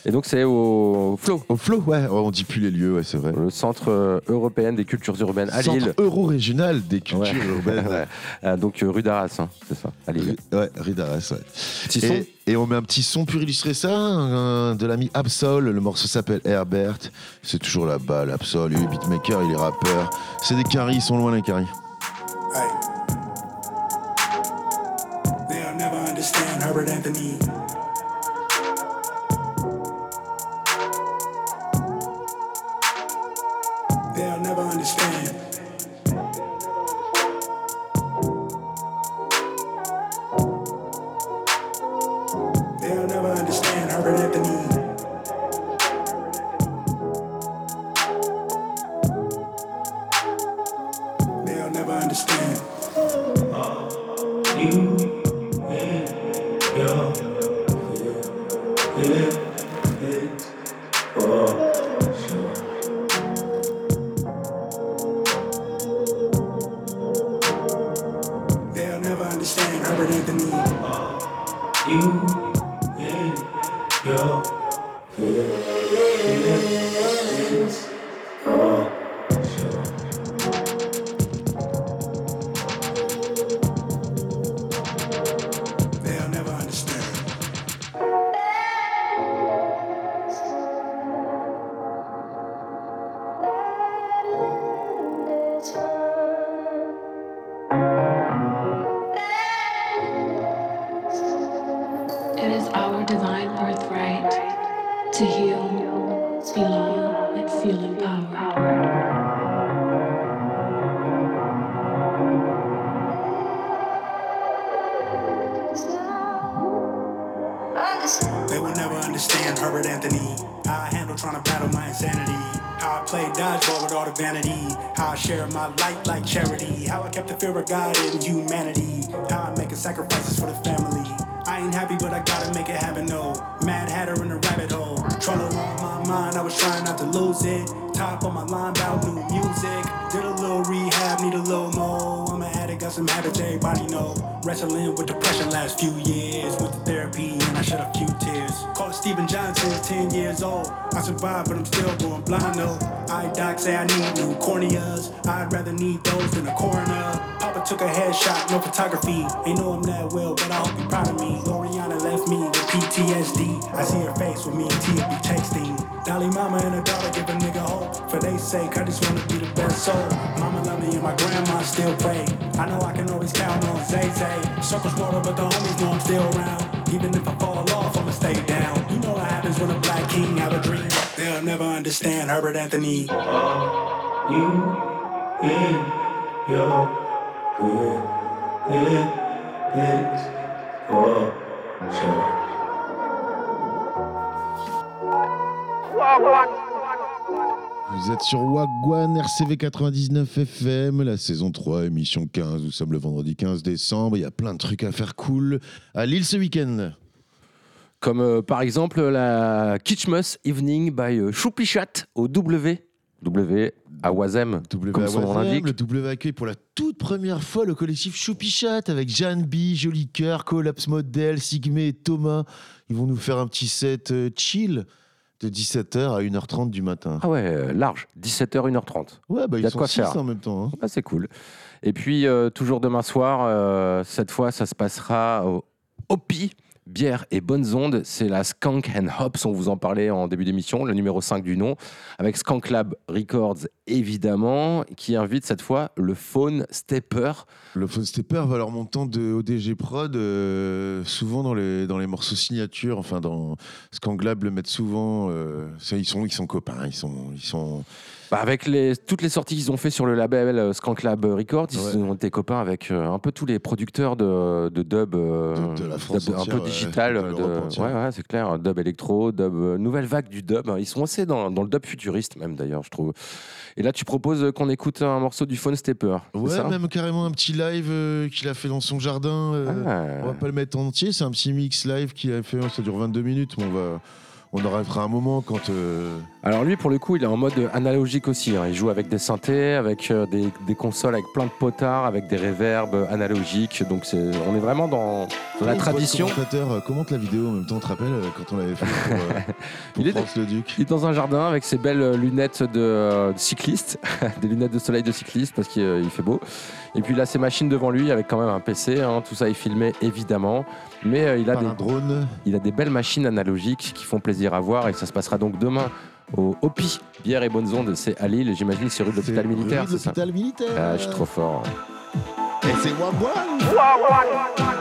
Et donc c'est au Flow. Au Flow, ouais. Oh, on dit plus les lieux, ouais, c'est vrai. Le centre euh, européen des cultures urbaines à Centre Lille. euro-régional des cultures Ouais. urbaines. Ouais. Euh, donc euh, rue d'Arras, hein, c'est ça, à Lille. Ouais, Ridaras, ouais. Petit son Et, et on met un petit son pour illustrer ça, de l'ami Absol. Le morceau s'appelle Herbert. C'est toujours la balle, Absol. Il est beatmaker, il est rappeur. C'est des caries, ils sont loin les caries. Hey. They'll never understand Herbert Anthony. I shed a few tears. Called Steven Johnson, 10 years old. I survived, but I'm still going blind though. Eye doc say I need new corneas. I'd rather need those than a coroner. Papa took a headshot, no photography. Ain't know him that well, but I hope you proud of me. Loriana left me with PTSD. I see her face with me and Tia be texting. Dolly mama and her daughter give a nigga hope. For they sake, I just wanna be the best soul. Mama love me and my grandma still pray. I know I can always count on Zay Zay. Circles smaller, but the homies know I'm still around. Even if I fall off, I'ma stay down. You know what happens when a black king have a dream. They'll never understand Herbert Anthony. Uh-huh. you in your feelings for sure. Vous êtes sur Wagwan RCV 99 FM, la saison 3, émission 15. Nous sommes le vendredi 15 décembre. Il y a plein de trucs à faire cool à Lille ce week-end. Comme euh, par exemple la Kitschmus Evening by euh, Choupichat au W. W à Wazem, comme son nom Wazem, l'indique. le W accueille pour la toute première fois le collectif Choupichat avec Jeanne B, Joli Cœur, Collapse Model, Sigmé et Thomas. Ils vont nous faire un petit set euh, chill de 17h à 1h30 du matin. Ah ouais, euh, large, 17h, 1h30. Ouais, bah Il y ils a sont quoi six faire. en même temps. hein. Ah, c'est cool. Et puis, euh, toujours demain soir, euh, cette fois, ça se passera au Hopi. Bière et bonnes ondes, c'est la Skank and Hops, on vous en parlait en début d'émission, le numéro 5 du nom, avec Skank Lab Records évidemment, qui invite cette fois le Faune Stepper. Le Phone Stepper va leur montant de ODG Prod, euh, souvent dans les, dans les morceaux signatures, enfin dans Skanglab le mettent souvent. euh, ils, sont, ils sont copains, ils sont. Ils sont... Bah, avec les, toutes les sorties qu'ils ont fait sur le label euh, Skank Lab Records, ils ont été copains avec euh, un peu tous les producteurs de, de dub, euh, De- de la France dub un peu digital. ouais, ouais, c'est clair. Dub électro, dub, nouvelle vague du dub. Ils sont assez dans, dans le dub futuriste même d'ailleurs, je trouve. Et là, tu proposes qu'on écoute un morceau du Phone Stepper. Ouais, ça? même carrément un petit live euh, qu'il a fait dans son jardin. euh, Ah. On va pas le mettre en entier, c'est un petit mix live qu'il a fait, ça dure 22 minutes, mais on va. On en rêvera un moment quand. euh, Alors lui, pour le coup, il est en mode analogique aussi. hein. Il joue avec des synthés, avec euh, des, des consoles avec plein de potards, avec des réverbes analogiques. Donc c'est, on est vraiment dans, la le tradition. commentateur euh, commente la vidéo en même temps, on te rappelle euh, quand on l'avait fait pour, euh, pour Il France le Duc. il est dans un jardin avec ses belles lunettes de, euh, de cycliste, des lunettes de soleil de cycliste parce qu'il euh, il fait beau. Et puis il a ses machines devant lui avec quand même un PC. hein. Tout ça est filmé évidemment. Mais euh, il, a Par des, un drone. il a des belles machines analogiques qui font plaisir à voir. Et ça se passera donc demain au OPI, Bière et Bonnes Ondes. C'est à Lille, j'imagine, c'est rue de l'hôpital C'est militaire. rue de c'est ça l'hôpital militaire. Ah, je suis trop fort. Et c'est Wagwan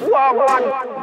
Wagwan, wagwan.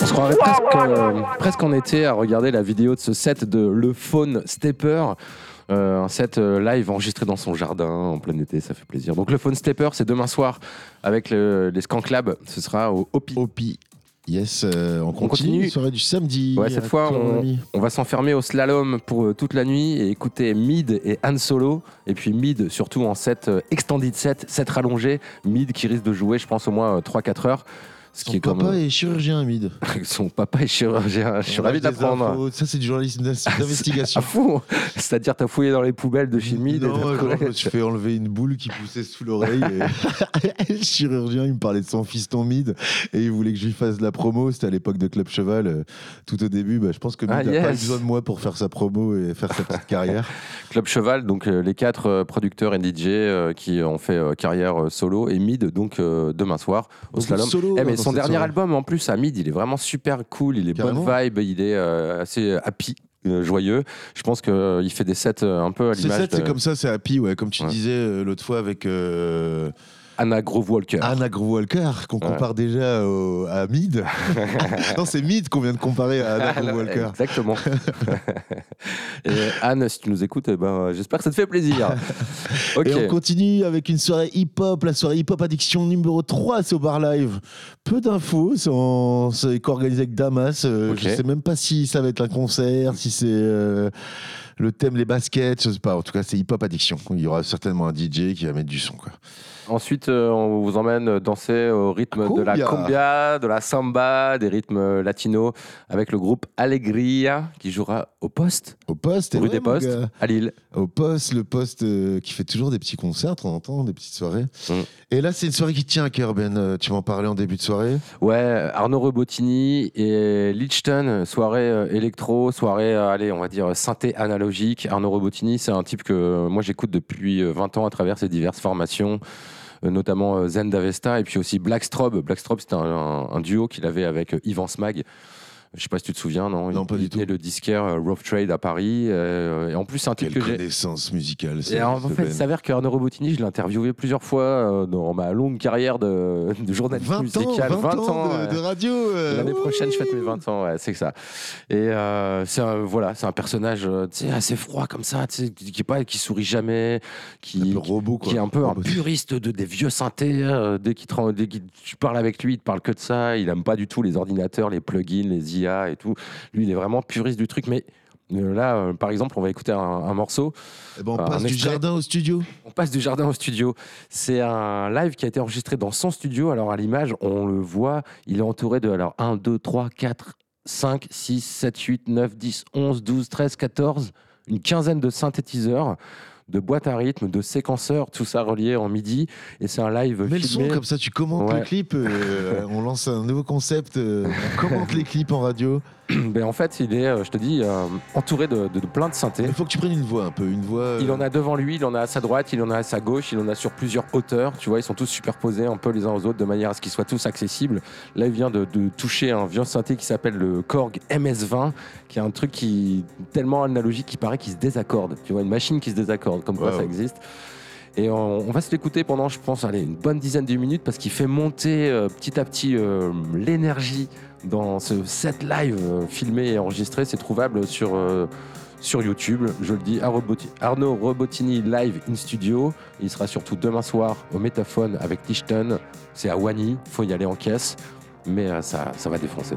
On se croirait presque, euh, presque en été à regarder la vidéo de ce set de Le Faune Stepper. Euh, un set euh, live enregistré dans son jardin en plein été, ça fait plaisir. Donc le Phone Stepper, c'est demain soir avec le- les Skank Lab. Ce sera au Hopi. Hopi. Yes, euh, on, continue. continue. Soirée du samedi. Ouais, cette fois, on, va s'enfermer au slalom pour euh, toute la nuit et écouter Mid et Han Solo. Et puis Mid, surtout en set euh, extended set, set rallongé. Mid qui risque de jouer, je pense, au moins euh, 3-4 heures. Ce qui Son comme. papa est chirurgien, Mid. Son papa est chirurgien. Je suis ravi d'apprendre. Ça, c'est du journalisme d'in- d'investigation. À fond C'est-à-dire, t'as fouillé dans les poubelles de chez Mid et Non, genre, je fait enlever une boule qui poussait sous l'oreille. et- le chirurgien, il me parlait de son fiston Mid et il voulait que je lui fasse de la promo. C'était à l'époque de Club Cheval. euh, Tout au début, bah, je pense que Mid Ah, n'a pas yes. besoin de moi pour faire sa promo et faire sa petite carrière. Club Cheval, donc euh, les quatre euh, producteurs et DJ euh, qui ont fait euh, carrière euh, solo et Mid, donc euh, demain soir au slalom. solo, Eh, mais son dernier soirée. album en plus à Mid, il est vraiment super cool, il est bonne vibe, il est euh, assez happy. euh, joyeux, je pense qu'il fait des sets euh, un peu à Ces l'image. sets, c'est comme ça, c'est happy, ouais. Comme tu Ouais. disais euh, l'autre fois avec. euh, Anna Grove Walker. Anna Grove Walker, qu'on Ouais. compare déjà au- à Mid. non, c'est Mid qu'on vient de comparer à Anna Grove Walker. Exactement. Et Anne, si tu nous écoutes, eh ben, j'espère que ça te fait plaisir. Et on continue avec une soirée hip-hop, la soirée hip-hop addiction numéro 3, c'est au bar live. Peu d'infos, c'est en- co-organisé avec Damas. euh. Je sais même pas si ça va être un concert, si c'est euh, le thème les baskets, je sais pas. En tout cas, c'est hip-hop addiction. Il y aura certainement un DJ qui va mettre du son. Quoi. Ensuite, euh, on vous emmène danser au rythme de la Cumbia. de la samba, des rythmes latinos, avec le groupe Alegria qui jouera au poste. Au poste, Rue ouais, des Postes, à Lille. Au poste, le poste euh, qui fait toujours des petits concerts, de temps en temps, des petites soirées. Mm. Et là, c'est une soirée qui tient à cœur, Ben. Euh, Tu m'en parlais en début de soirée. Ouais, Arnaud Rebotini et Lichton, soirée euh, électro, soirée, euh, allez, on va dire synthé analogique. Arnaud Rebotini, c'est un type que euh, moi j'écoute depuis euh, 20 ans à travers ses diverses formations, notamment euh, Zen d'Avesta et puis aussi Blackstrobe. Blackstrobe, c'était un, un- un duo qu'il avait avec euh, Yvan Smag. Je sais pas si tu te souviens, non? Non, il, pas du il était le disquaire euh, Rough Trade à Paris. euh, et en plus, c'est un type Quelle que j'ai. connaissance musicale. Et ça, en ce fait, Ben. il s'avère qu'Arnaud Robotini, je l'ai interviewé plusieurs fois euh, dans ma longue carrière de, de journaliste 20 ans, musical. 20 ans de- ouais. de radio, euh, L'année prochaine, je fête mes 20 ans, ouais, c'est que ça. Et euh, c'est un, voilà, c'est un personnage euh, tu sais, assez froid comme ça, tu sais, qui, qui, est pas, qui sourit jamais, qui, robot, qui est un peu un puriste de, des vieux synthés. euh, dès qu'il te rend- dès que tu parles avec lui, il te parle que de ça. Il aime pas du tout les ordinateurs, les plugins, les Et tout. Lui, il est vraiment puriste du truc, mais. euh, Là, euh, par exemple, on va écouter un, un morceau. Eh ben, on passe du jardin au studio. On passe du jardin au studio. C'est un live qui a été enregistré dans son studio. Alors à l'image, on le voit, il est entouré de alors 1, 2, 3, 4, 5, 6, 7, 8, 9, 10, 11, 12, 13, 14, une quinzaine de synthétiseurs, de boîtes à rythme, de séquenceurs, tout ça relié en midi. Et c'est un live Mets le son filmé. comme ça, tu commentes Ouais. le clip. euh, on lance un nouveau concept. euh, on commente les clips en radio. Ben, en fait, il est, euh, je te dis, euh, entouré de, de- de plein de synthés. Il faut que tu prennes une voix un peu, une voix. euh, Il en a devant lui, il en a à sa droite, il en a à sa gauche, il en a sur plusieurs hauteurs. Tu vois, ils sont tous superposés un peu les uns aux autres de manière à ce qu'ils soient tous accessibles. Là, il vient de, de toucher un vieux synthé qui s'appelle le Korg MS20, qui est un truc qui tellement analogique qu'il paraît qu'il se désaccorde. Tu vois, une machine qui se désaccorde, comme quoi ça existe. Et on, on va se l'écouter pendant, je pense, allez, une bonne dizaine de minutes parce qu'il fait monter euh, petit à petit euh, l'énergie dans ce set live euh, filmé et enregistré. C'est trouvable sur, euh, sur YouTube. Je le dis, Arnaud Robotini live in studio. Il sera surtout demain soir au Métaphone avec Lichten. C'est à Wany, faut y aller en caisse, mais euh, ça, ça va défoncer.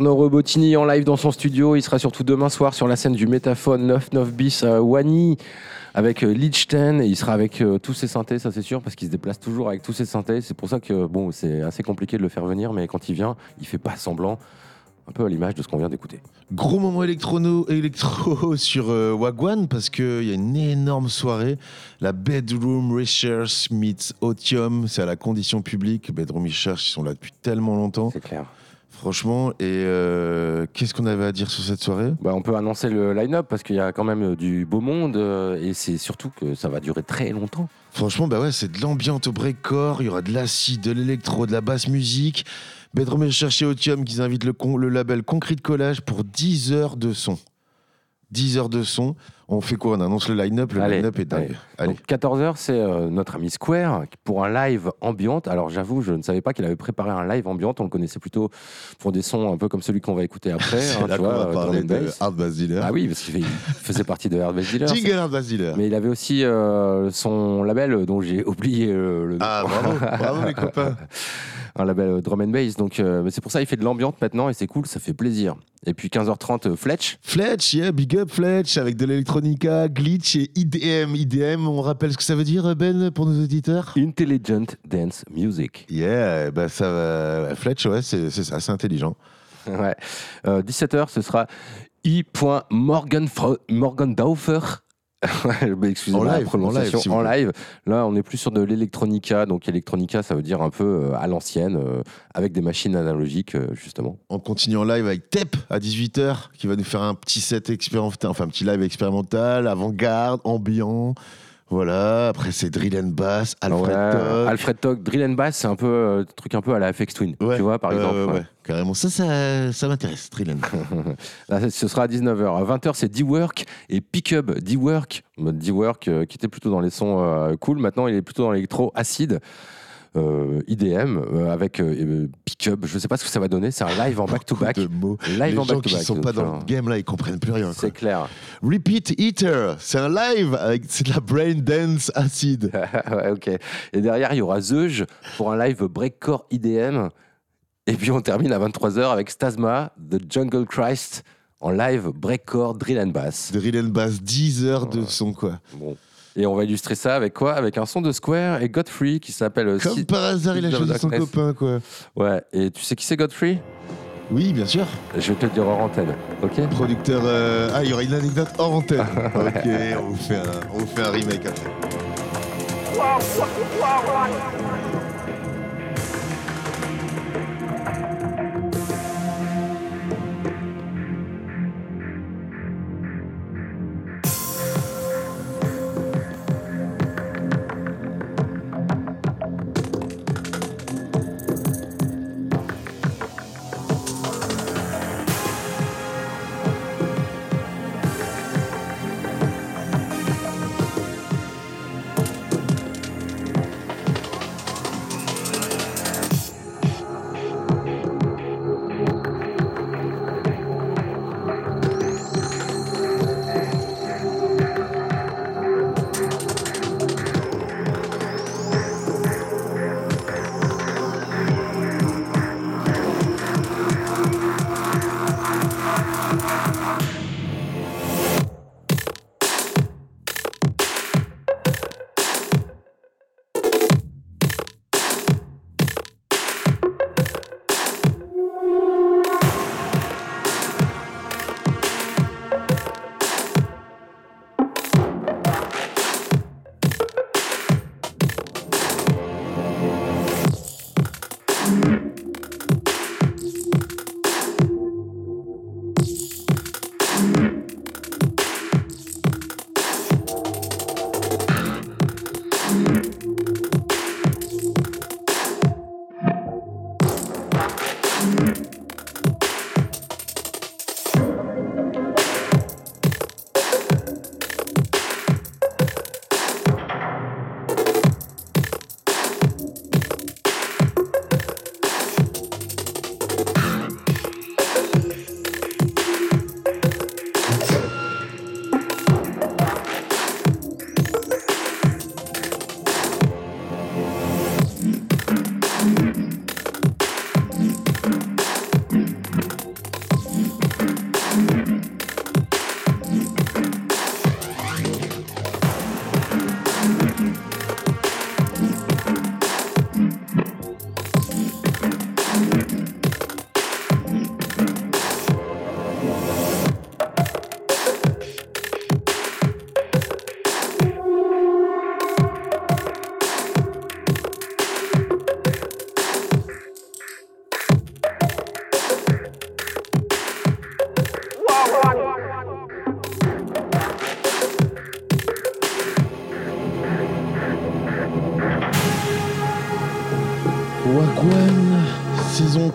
Arnaud Robotini en live dans son studio. Il sera surtout demain soir sur la scène du Métaphone 99 bis à Wany avec euh, Lichten. Et il sera avec euh, tous ses synthés, ça c'est sûr, parce qu'il se déplace toujours avec tous ses synthés. C'est pour ça que bon, c'est assez compliqué de le faire venir, mais quand il vient, il fait pas semblant. Un peu à l'image de ce qu'on vient d'écouter. Gros moment électrono, électro sur euh, Wagwan parce qu'il y a une énorme soirée. La Bedroom Research meets Otium. C'est à la condition publique. Bedroom Research, ils sont là depuis tellement longtemps. C'est clair. Franchement, et euh, qu'est-ce qu'on avait à dire sur cette soirée? Bah, on peut annoncer le line-up parce qu'il y a quand même euh, du beau monde euh, et c'est surtout que ça va durer très longtemps. Franchement, bah ouais, c'est de l'ambiance au breakcore, il y aura de l'acide, de l'électro, de la basse musique. Bedroom Research et Otium qui invitent le, con- le label Concrete Collage pour 10 heures de son. 10 heures de son. On fait quoi? On annonce le line-up. Le line-up est dingue. Allez. 14h, c'est euh, notre ami Square pour un live ambiante. Alors j'avoue, je ne savais pas qu'il avait préparé un live ambiante. On le connaissait plutôt pour des sons un peu comme celui qu'on va écouter après. Hein, là tu vois, va parler de. Hard Bass Dealer. Ah oui, parce qu'il faisait partie de Hard Bass Dealer. Jingle Hard Bass Dealer. Mais il avait aussi euh, son label dont j'ai oublié euh, le nom. Ah, bravo, bravo les copains. Un label drum and bass. Donc, euh, c'est pour ça il fait de l'ambiante maintenant et c'est cool, ça fait plaisir. Et puis 15h30, euh, Fletch. Fletch, yeah, big up Fletch, avec de l'électronica, glitch et IDM. IDM, on rappelle ce que ça veut dire, Ben, pour nos auditeurs? Intelligent Dance Music. Yeah, bah ça va. Fletch, ouais, c'est ça, c'est intelligent. Ouais. Euh, 17h, ce sera I.Morgendaufer. Ouais, bah, Excusez-moi En la live, prononciation. en live, s'il vous En plaît. live. Là, on est plus sur de l'électronica. Donc, électronica, ça veut dire un peu euh, à l'ancienne, euh, avec des machines analogiques, euh, justement. On continue en live avec Tep à 18h, qui va nous faire un petit set expérimental, enfin un petit live expérimental, avant-garde, ambiant. Voilà, après c'est drill and bass, Alfred Ouais, Todd. Alfred Todd, Drill and Bass, c'est un peu euh, truc un peu à la FX Twin. tu vois, par exemple. ouais, carrément. Ça, ça, ça m'intéresse, drill and bass. Ce sera à 19h. À 20h, c'est D-Work et Pick Up. D-Work, D-Work euh, qui était plutôt dans les sons euh, cool. Maintenant, il est plutôt dans l'électro acide. Euh, IDM euh, avec euh, euh, Pick Up. Je sais pas ce que ça va donner. C'est un live en back-to-back. mots. Live Les en gens back-to-back. qui sont pas dans le game là, ils comprennent plus rien. C'est clair. Repeat Eater, c'est un live avec c'est de la brain dance acide. ouais, ok. Et derrière, il y aura Zeuge pour un live breakcore IDM. Et puis on termine à 23h avec Stasma, The Jungle Christ, en live breakcore drill and bass. Drill and bass, 10 heures de son quoi. Bon. Et on va illustrer ça avec quoi? Avec un son de Square et Godfrey qui s'appelle. euh, Comme par hasard, il a choisi son copain quoi. Ouais, et tu sais qui c'est Godfrey? Oui, bien sûr. Je vais te le dire hors antenne, ok? Producteur. euh, Ah, il y aura une anecdote hors antenne. ok, on vous fait un, on vous fait un remake après.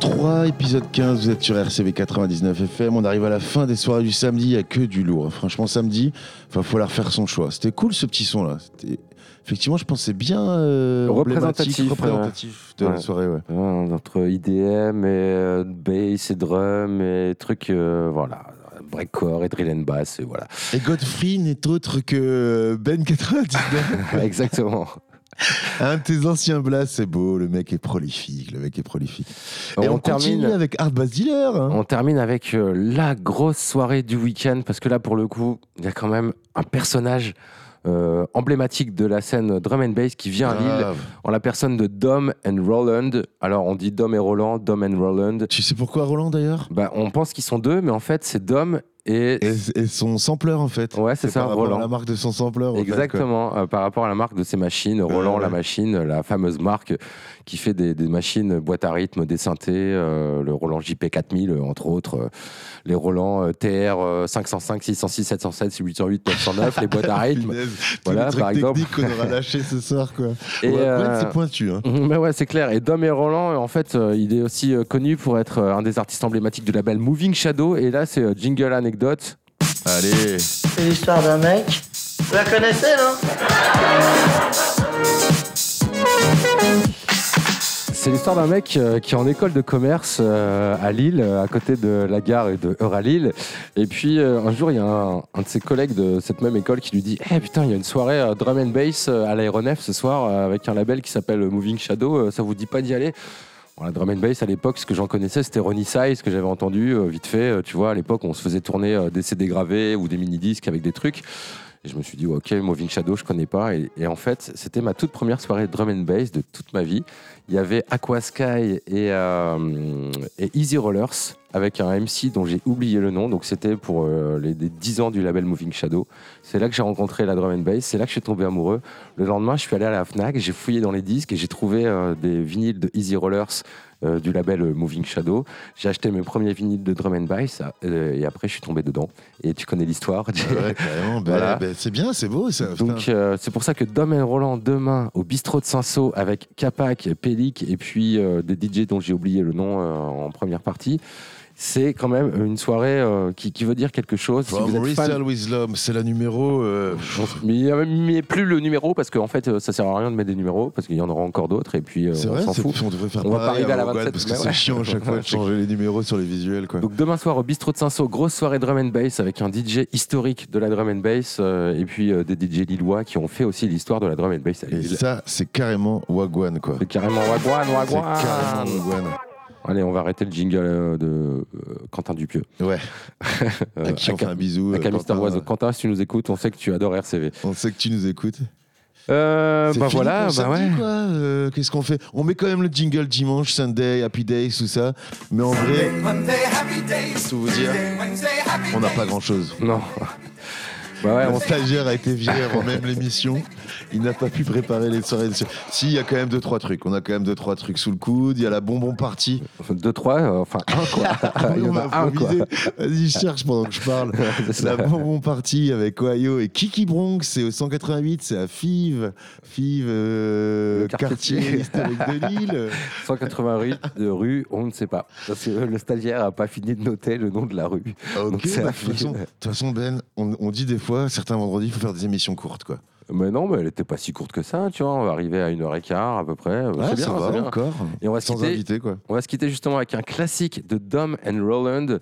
3, épisode 15, vous êtes sur RCV 99 FM, on arrive à la fin des soirées du samedi, il n'y a que du lourd. Franchement, samedi, il va falloir faire son choix. C'était cool ce petit son là. C'était- Effectivement, je c'est bien euh, représentatif, de la soirée. Ouais. Ouais, entre IDM et euh, bass et drum et trucs, euh, voilà, breakcore et drill and bass et voilà. Et Godfrey n'est autre que Ben 99. Exactement. Un de tes anciens blasts, c'est beau, le mec est prolifique, le mec est prolifique. Et On on, continue termine- avec Art Bass Dealer. hein. On termine avec euh, la grosse soirée du week-end parce que là, pour le coup, il y a quand même un personnage euh, emblématique de la scène drum and bass qui vient à Lille en la personne de Dom and Roland. Alors, on dit Dom et Roland, Dom and Roland. Tu sais pourquoi Roland d'ailleurs? Bah, On pense qu'ils sont deux, mais en fait, c'est Dom et. Et, et son sampleur en fait. Ouais, c'est ça, par rapport à Roland. La marque de son sampleur. en fait, quoi. Exactement, euh, par rapport à la marque de ces machines, Roland ouais. la machine, la fameuse marque qui fait des, des machines boîte à rythme, des synthés, euh, le Roland JP 4000 euh, entre autres, euh, les Roland euh, TR euh, 505, 606, 707, 808, 909, les boîtes à rythme. Voilà, par exemple. qu'on aura lâché ce soir quoi. Et, Ouais, euh, c'est pointu. Hein. Mais ouais, c'est clair. Et Dom et Roland, en fait, euh, il est aussi euh, connu pour être euh, un des artistes emblématiques du label Moving Shadow. Et là, c'est euh, Jingle Anecdote. Allez. C'est l'histoire d'un mec. Vous la connaissez, non? C'est l'histoire d'un mec euh, qui est en école de commerce euh, à Lille, euh, à côté de la gare et de Euralille. Et puis un jour, il y a un, de ses collègues de cette même école qui lui dit Eh putain, il y a une soirée drum and bass à l'aéronef ce soir avec un label qui s'appelle Moving Shadow. Ça vous dit pas d'y aller? Bon, la drum and bass à l'époque, ce que j'en connaissais, c'était Ronnie Size que j'avais entendu vite fait. Tu vois, à l'époque, on se faisait tourner des CD gravés ou des mini-disques avec des trucs. Et je me suis dit, ok, Moving Shadow, je connais pas. Et, en fait, c'était ma toute première soirée drum and bass de toute ma vie. Il y avait Aqua Sky et, euh, Easy Rollers avec un MC dont j'ai oublié le nom. Donc c'était pour euh, les, les 10 ans du label Moving Shadow. C'est là que j'ai rencontré la drum and bass. C'est là que je suis tombé amoureux. Le lendemain, je suis allé à la Fnac, j'ai fouillé dans les disques et j'ai trouvé euh, des vinyles de Easy Rollers euh, du label Moving Shadow. J'ai acheté mes premiers vinyles de drum and bass euh, et après je suis tombé dedans. Et tu connais l'histoire. Ouais, carrément. Ben, Voilà. ben, c'est bien, c'est beau. Ça. Donc euh, c'est pour ça que Dom et Roland demain au bistrot de Saint-Saul avec Capac, Pélic et puis des DJ dont j'ai oublié le nom en première partie. C'est quand même une soirée euh, qui, qui veut dire quelque chose. Si From with Love, c'est la numéro. euh, mais il n'y a même plus le numéro parce qu'en fait euh, ça sert à rien de mettre des numéros parce qu'il y en aura encore d'autres et puis euh, C'est on vrai, s'en c'est- fout. on devrait faire On va pas arriver à la Wagwan, 27 parce que c'est ouais. chiant à chaque fois de changer les numéros sur les visuels. Quoi. Donc demain soir au bistrot de Saint-Saul, grosse soirée drum and bass avec un DJ historique de la drum and bass et puis des DJ lillois qui ont fait aussi l'histoire de la drum and bass à Et ça, c'est carrément Wagwan. quoi. C'est carrément Wagwan, C'est Wagwan. carrément Wagwan. Allez, on va arrêter le jingle euh, de euh, Quentin Dupieux. Ouais. Euh, À qui on fait un bisou. Avec euh, Quentin. Oiseau. Quentin, si tu nous écoutes, on sait que tu adores RCV. On sait que tu nous écoutes. Euh, bah fini voilà, pour bah ouais. Euh, Qu'est-ce qu'on fait? On met quand même le jingle dimanche, Sunday, Happy Days, tout ça. Mais en vrai, tout vous dire, on n'a pas grand chose. Non. Ouais, Le on stagiaire a été viré avant même l'émission. Il n'a pas pu préparer les soirées. Si, il y a quand même deux trois trucs. On a quand même deux trois trucs sous le coude. Il y a la bonbon partie. Deux, trois, euh, enfin un quoi. Il y on en a un quoi. Vas-y, je cherche pendant que je parle. La bonbon partie avec Ohio et Kiki Bronx. C'est au 188. C'est à Fives. Fives, euh, quartier. quartier historique de Lille. 180 rue, de rue, on ne sait pas. Parce que le stagiaire n'a pas fini de noter le nom de la rue. Ok, Donc, c'est bah, de toute façon, de toute façon, Ben, on, on dit des fois, certains vendredis, il faut faire des émissions courtes, quoi. Mais non, mais elle n'était pas si courte que ça, tu vois. On va arriver à une heure et quart à peu près. Euh, Ouais, c'est bien, ça va c'est bien. encore. Et on va se Sans quitter. invité, quoi. On va se quitter justement avec un classique de Dom and Roland.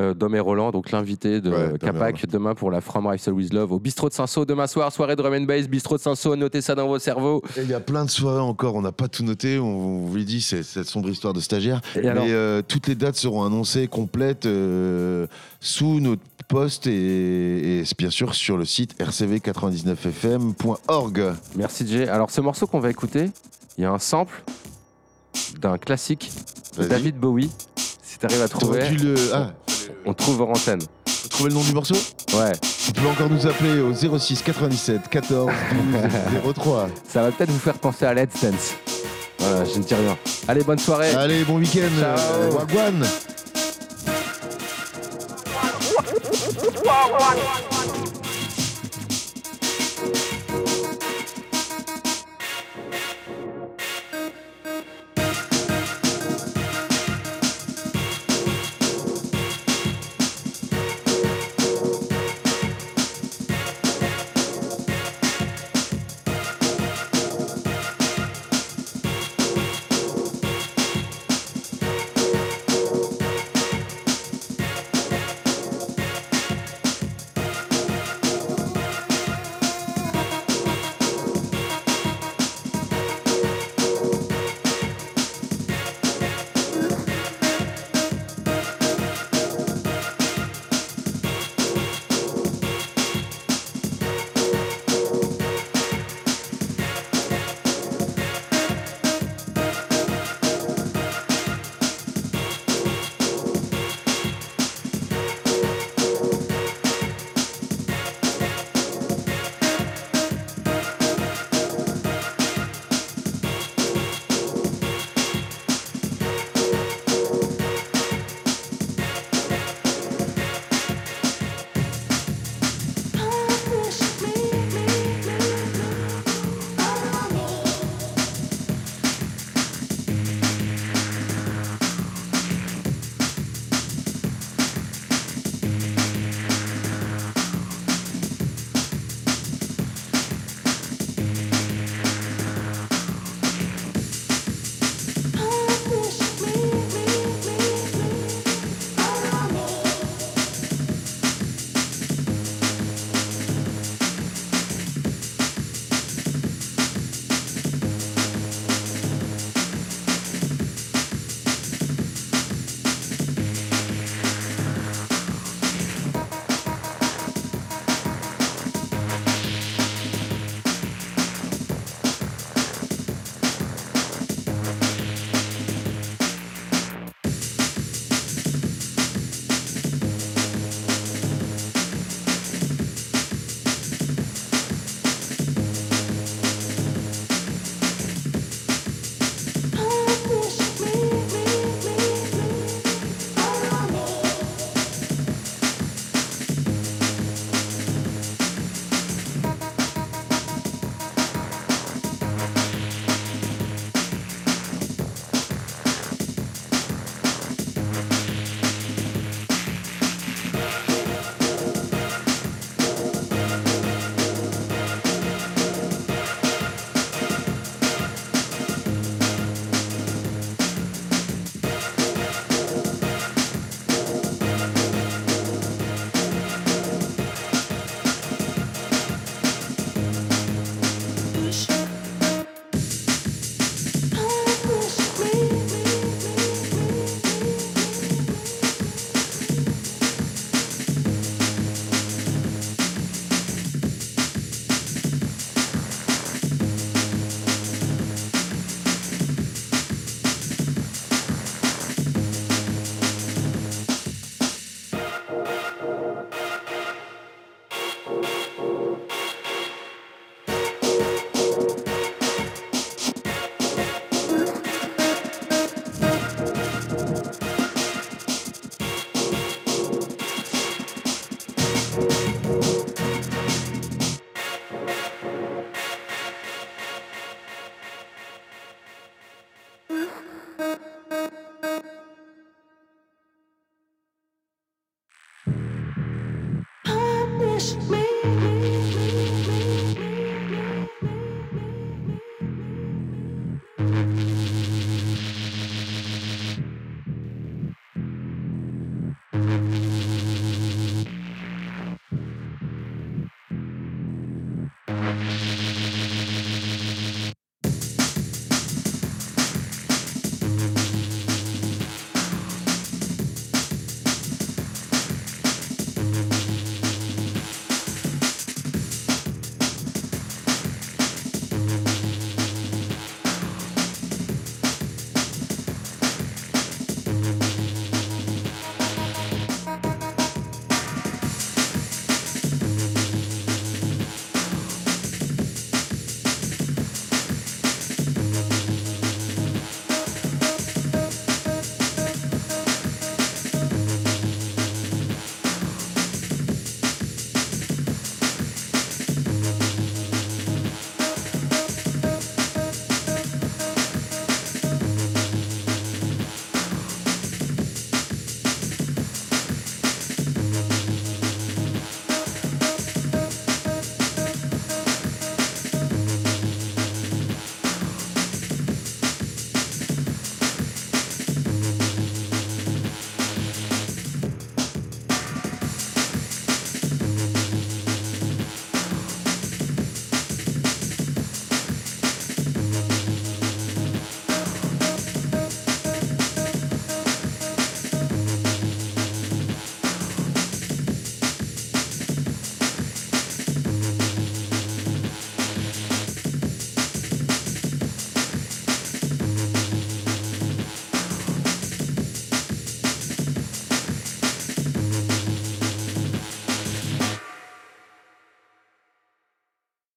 Euh, Dom et Roland, donc l'invité de Ouais, Capac demain pour la From Rifle with Love au bistrot de Saint-Saul demain soir, soirée drum and bass, bistrot de Saint-Saul, notez ça dans vos cerveaux. Il y a plein de soirées encore, on n'a pas tout noté, on, vous l'a dit, c'est cette sombre histoire de stagiaire. Et Mais alors euh, toutes les dates seront annoncées complètes euh, sous notre post et, et bien sûr sur le site rcv99fm.org. Merci Jay. Alors ce morceau qu'on va écouter, il y a un sample d'un classique de. David Bowie. Si tu arrives à trouver, le- ah. On trouve en antenne. Vous trouvez le nom du morceau Ouais. Tu peux encore nous appeler au 06 97 14 12 03. Ça va peut-être vous faire penser à Let's Dance. Voilà, je ne dis rien. Allez, bonne soirée. Allez, bon week-end. Ciao. euh, Wagwan.